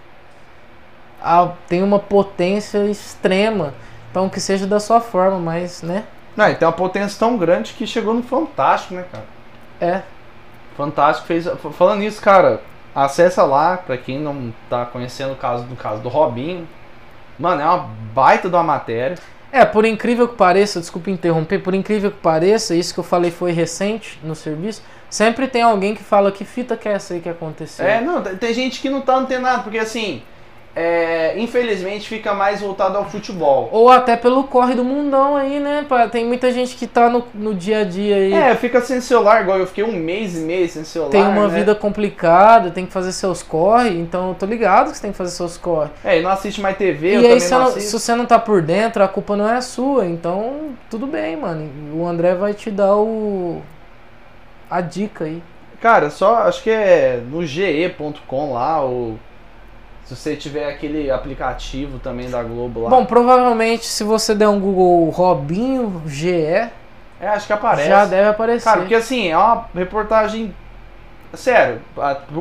Tem uma potência extrema. Então que seja da sua forma, mas, né? Não, e tem uma potência tão grande que chegou no Fantástico, né, cara? É. Fantástico fez. Falando nisso, cara, acessa lá, pra quem não tá conhecendo o caso do caso do Robinho. Mano, é uma baita de uma matéria. É, por incrível que pareça, desculpa interromper, por incrível que pareça, isso que eu falei foi recente no serviço, sempre tem alguém que fala que fita que é essa aí que aconteceu. É, não, tem- gente que não tá antenado, porque assim, é, infelizmente fica mais voltado ao futebol. Ou até pelo corre do mundão aí, né? Tem muita gente que tá no, no dia a dia aí. É, fica sem celular, igual eu fiquei um mês e meio sem celular. tem uma né? vida complicada, tem que fazer seus corre, então eu tô ligado que você tem que fazer seus corre. É, e não assiste mais TV, e aí, se, não se você não tá por dentro, a culpa não é sua, então tudo bem, mano. O André vai te dar o. a dica aí. Cara, só acho que é no ge.com lá, ou se você tiver aquele aplicativo também da Globo lá. Bom, provavelmente se você der um Google Robinho GE, é, acho que aparece. já deve aparecer. Cara, porque assim, é uma reportagem. Sério,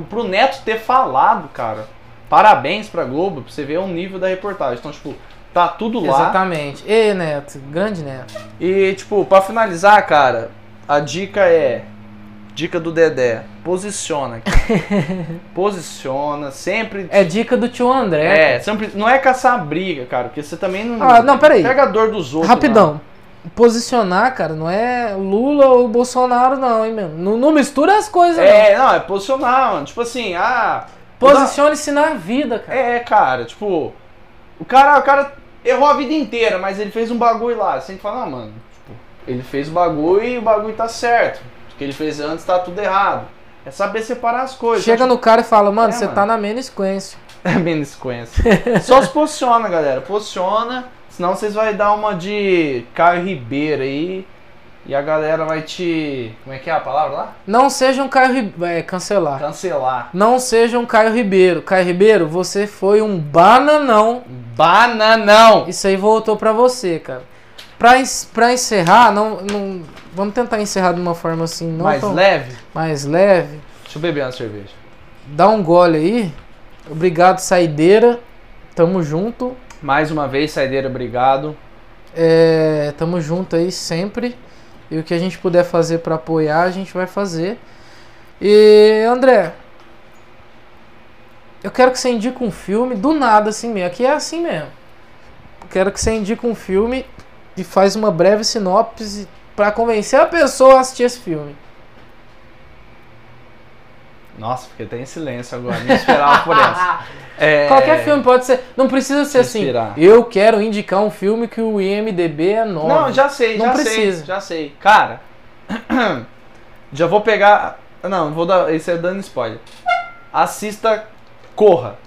pro Neto ter falado, cara. Parabéns pra Globo, pra você ver o nível da reportagem. Então, tipo, tá tudo lá. Exatamente. E Neto, grande Neto. E, tipo, pra finalizar, cara, a dica é. Dica do Dedé. Posiciona. *laughs* Posiciona, sempre. É dica do tio André. É, sempre, não é caçar briga, cara, porque você também não. Ah, não, peraí. Pega a dor dos outros. Rapidão. Posicionar, cara, não é Lula ou Bolsonaro, não, hein, meu? Não, não mistura as coisas, não. É, não, é posicionar, mano. Tipo assim, ah. não. Posicione-se na vida, cara. É, cara, tipo. O cara, o cara errou a vida inteira, mas ele fez um bagulho lá. Você tem que falar, não, mano. Tipo, ele fez o bagulho e o bagulho tá certo. Que ele fez antes tá tudo errado. É saber separar as coisas. Chega no cara e fala, mano, É, você mano. tá na menos sequência. *laughs* É menos sequência. Só se posiciona, galera. Posiciona, Senão vocês vão dar uma de Caio Ribeiro aí. E a galera vai te. Como é que é a palavra lá? Não seja um Caio Ribeiro. É, cancelar. Cancelar. Não seja um Caio Ribeiro. Caio Ribeiro, você foi um bananão. Bananão! Isso aí voltou pra você, cara. Pra, ens- pra encerrar, não, não. Vamos tentar encerrar de uma forma assim, não Mais tão- leve? mais leve. Deixa eu beber uma cerveja. Dá um gole aí. Obrigado, saideira. Tamo junto. Mais uma vez, saideira, obrigado. É, tamo junto aí sempre. E o que a gente puder fazer pra apoiar, a gente vai fazer. E André, eu quero que você indique um filme do nada assim mesmo. Aqui é assim mesmo. Quero que você indique um filme e faz uma breve sinopse pra convencer a pessoa a assistir esse filme. Nossa, fiquei até em silêncio agora. Não esperava por essa. *laughs* É, Qualquer filme pode ser, não precisa ser assim. Inspirar. Eu quero indicar um filme que o IMDb é 9. Não, já sei, Não já precisa. sei, já sei. Cara, *clears throat* já vou pegar. Não, vou dar. Esse é dando spoiler. Assista Corra.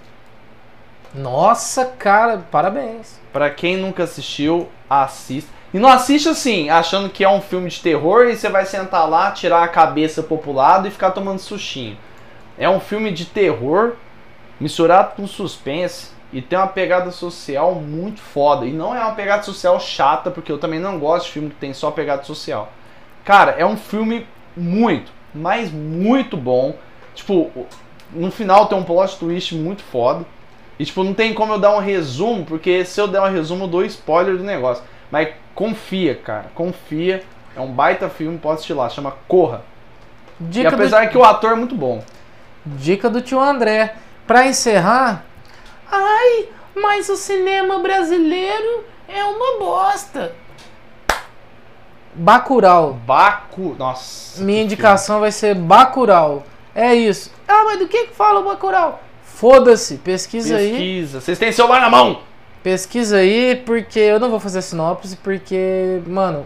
Nossa, cara, parabéns. Pra quem nunca assistiu, assista. E não assiste assim, achando que é um filme de terror e você vai sentar lá, tirar a cabeça pro lado e ficar tomando sushinho. É um filme de terror misturado com suspense e tem uma pegada social muito foda. E não é uma pegada social chata, porque eu também não gosto de filme que tem só pegada social. Cara, é um filme muito, mas muito bom. Tipo, no final tem um plot twist muito foda. E tipo, não tem como eu dar um resumo, porque se eu der um resumo, eu dou spoiler do negócio. Mas confia, cara, confia. É um baita filme, pode assistir lá, chama Corra. E Dica, apesar que o ator é muito bom. do, dica do tio André. Pra encerrar. Ai, mas o cinema brasileiro é uma bosta. Bacurau. Baco. Nossa. Minha indicação vai ser Bacurau. É isso. Ah, mas do que que fala o Bacurau? Foda-se, pesquisa filme. aí. Pesquisa. Vocês têm celular na mão! Pesquisa aí, porque eu não vou fazer sinopse, porque, mano,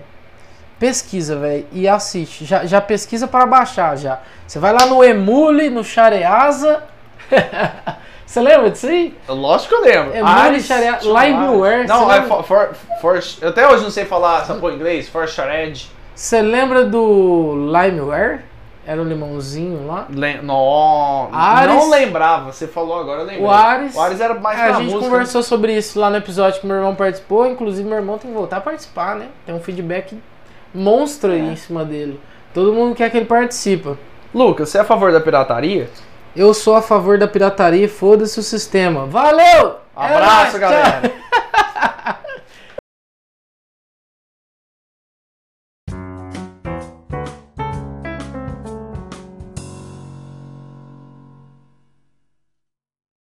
pesquisa, velho, e assiste. Já, já pesquisa para baixar, já. Você vai lá no Emule, no Shareasa. *laughs* Você lembra disso aí? Lógico que eu lembro. Xarea- tinha um Limeware. Não, é for, for, for- Eu até hoje não sei falar essa porra em inglês. For Shared. Você lembra do Limeware? Era o limãozinho lá. Lem não, Ares. não lembrava. Você falou agora, eu lembrei. O Ares. O Ares era mais É, a gente música. conversou sobre isso lá no episódio que meu irmão participou. Inclusive, meu irmão tem que voltar a participar, né? Tem um feedback monstro aí É. em cima dele. Todo mundo quer que ele participa. Lucas, você é a favor da pirataria? Eu sou a favor da pirataria e foda-se o sistema. Valeu! É Abraço, nóis, galera. *laughs*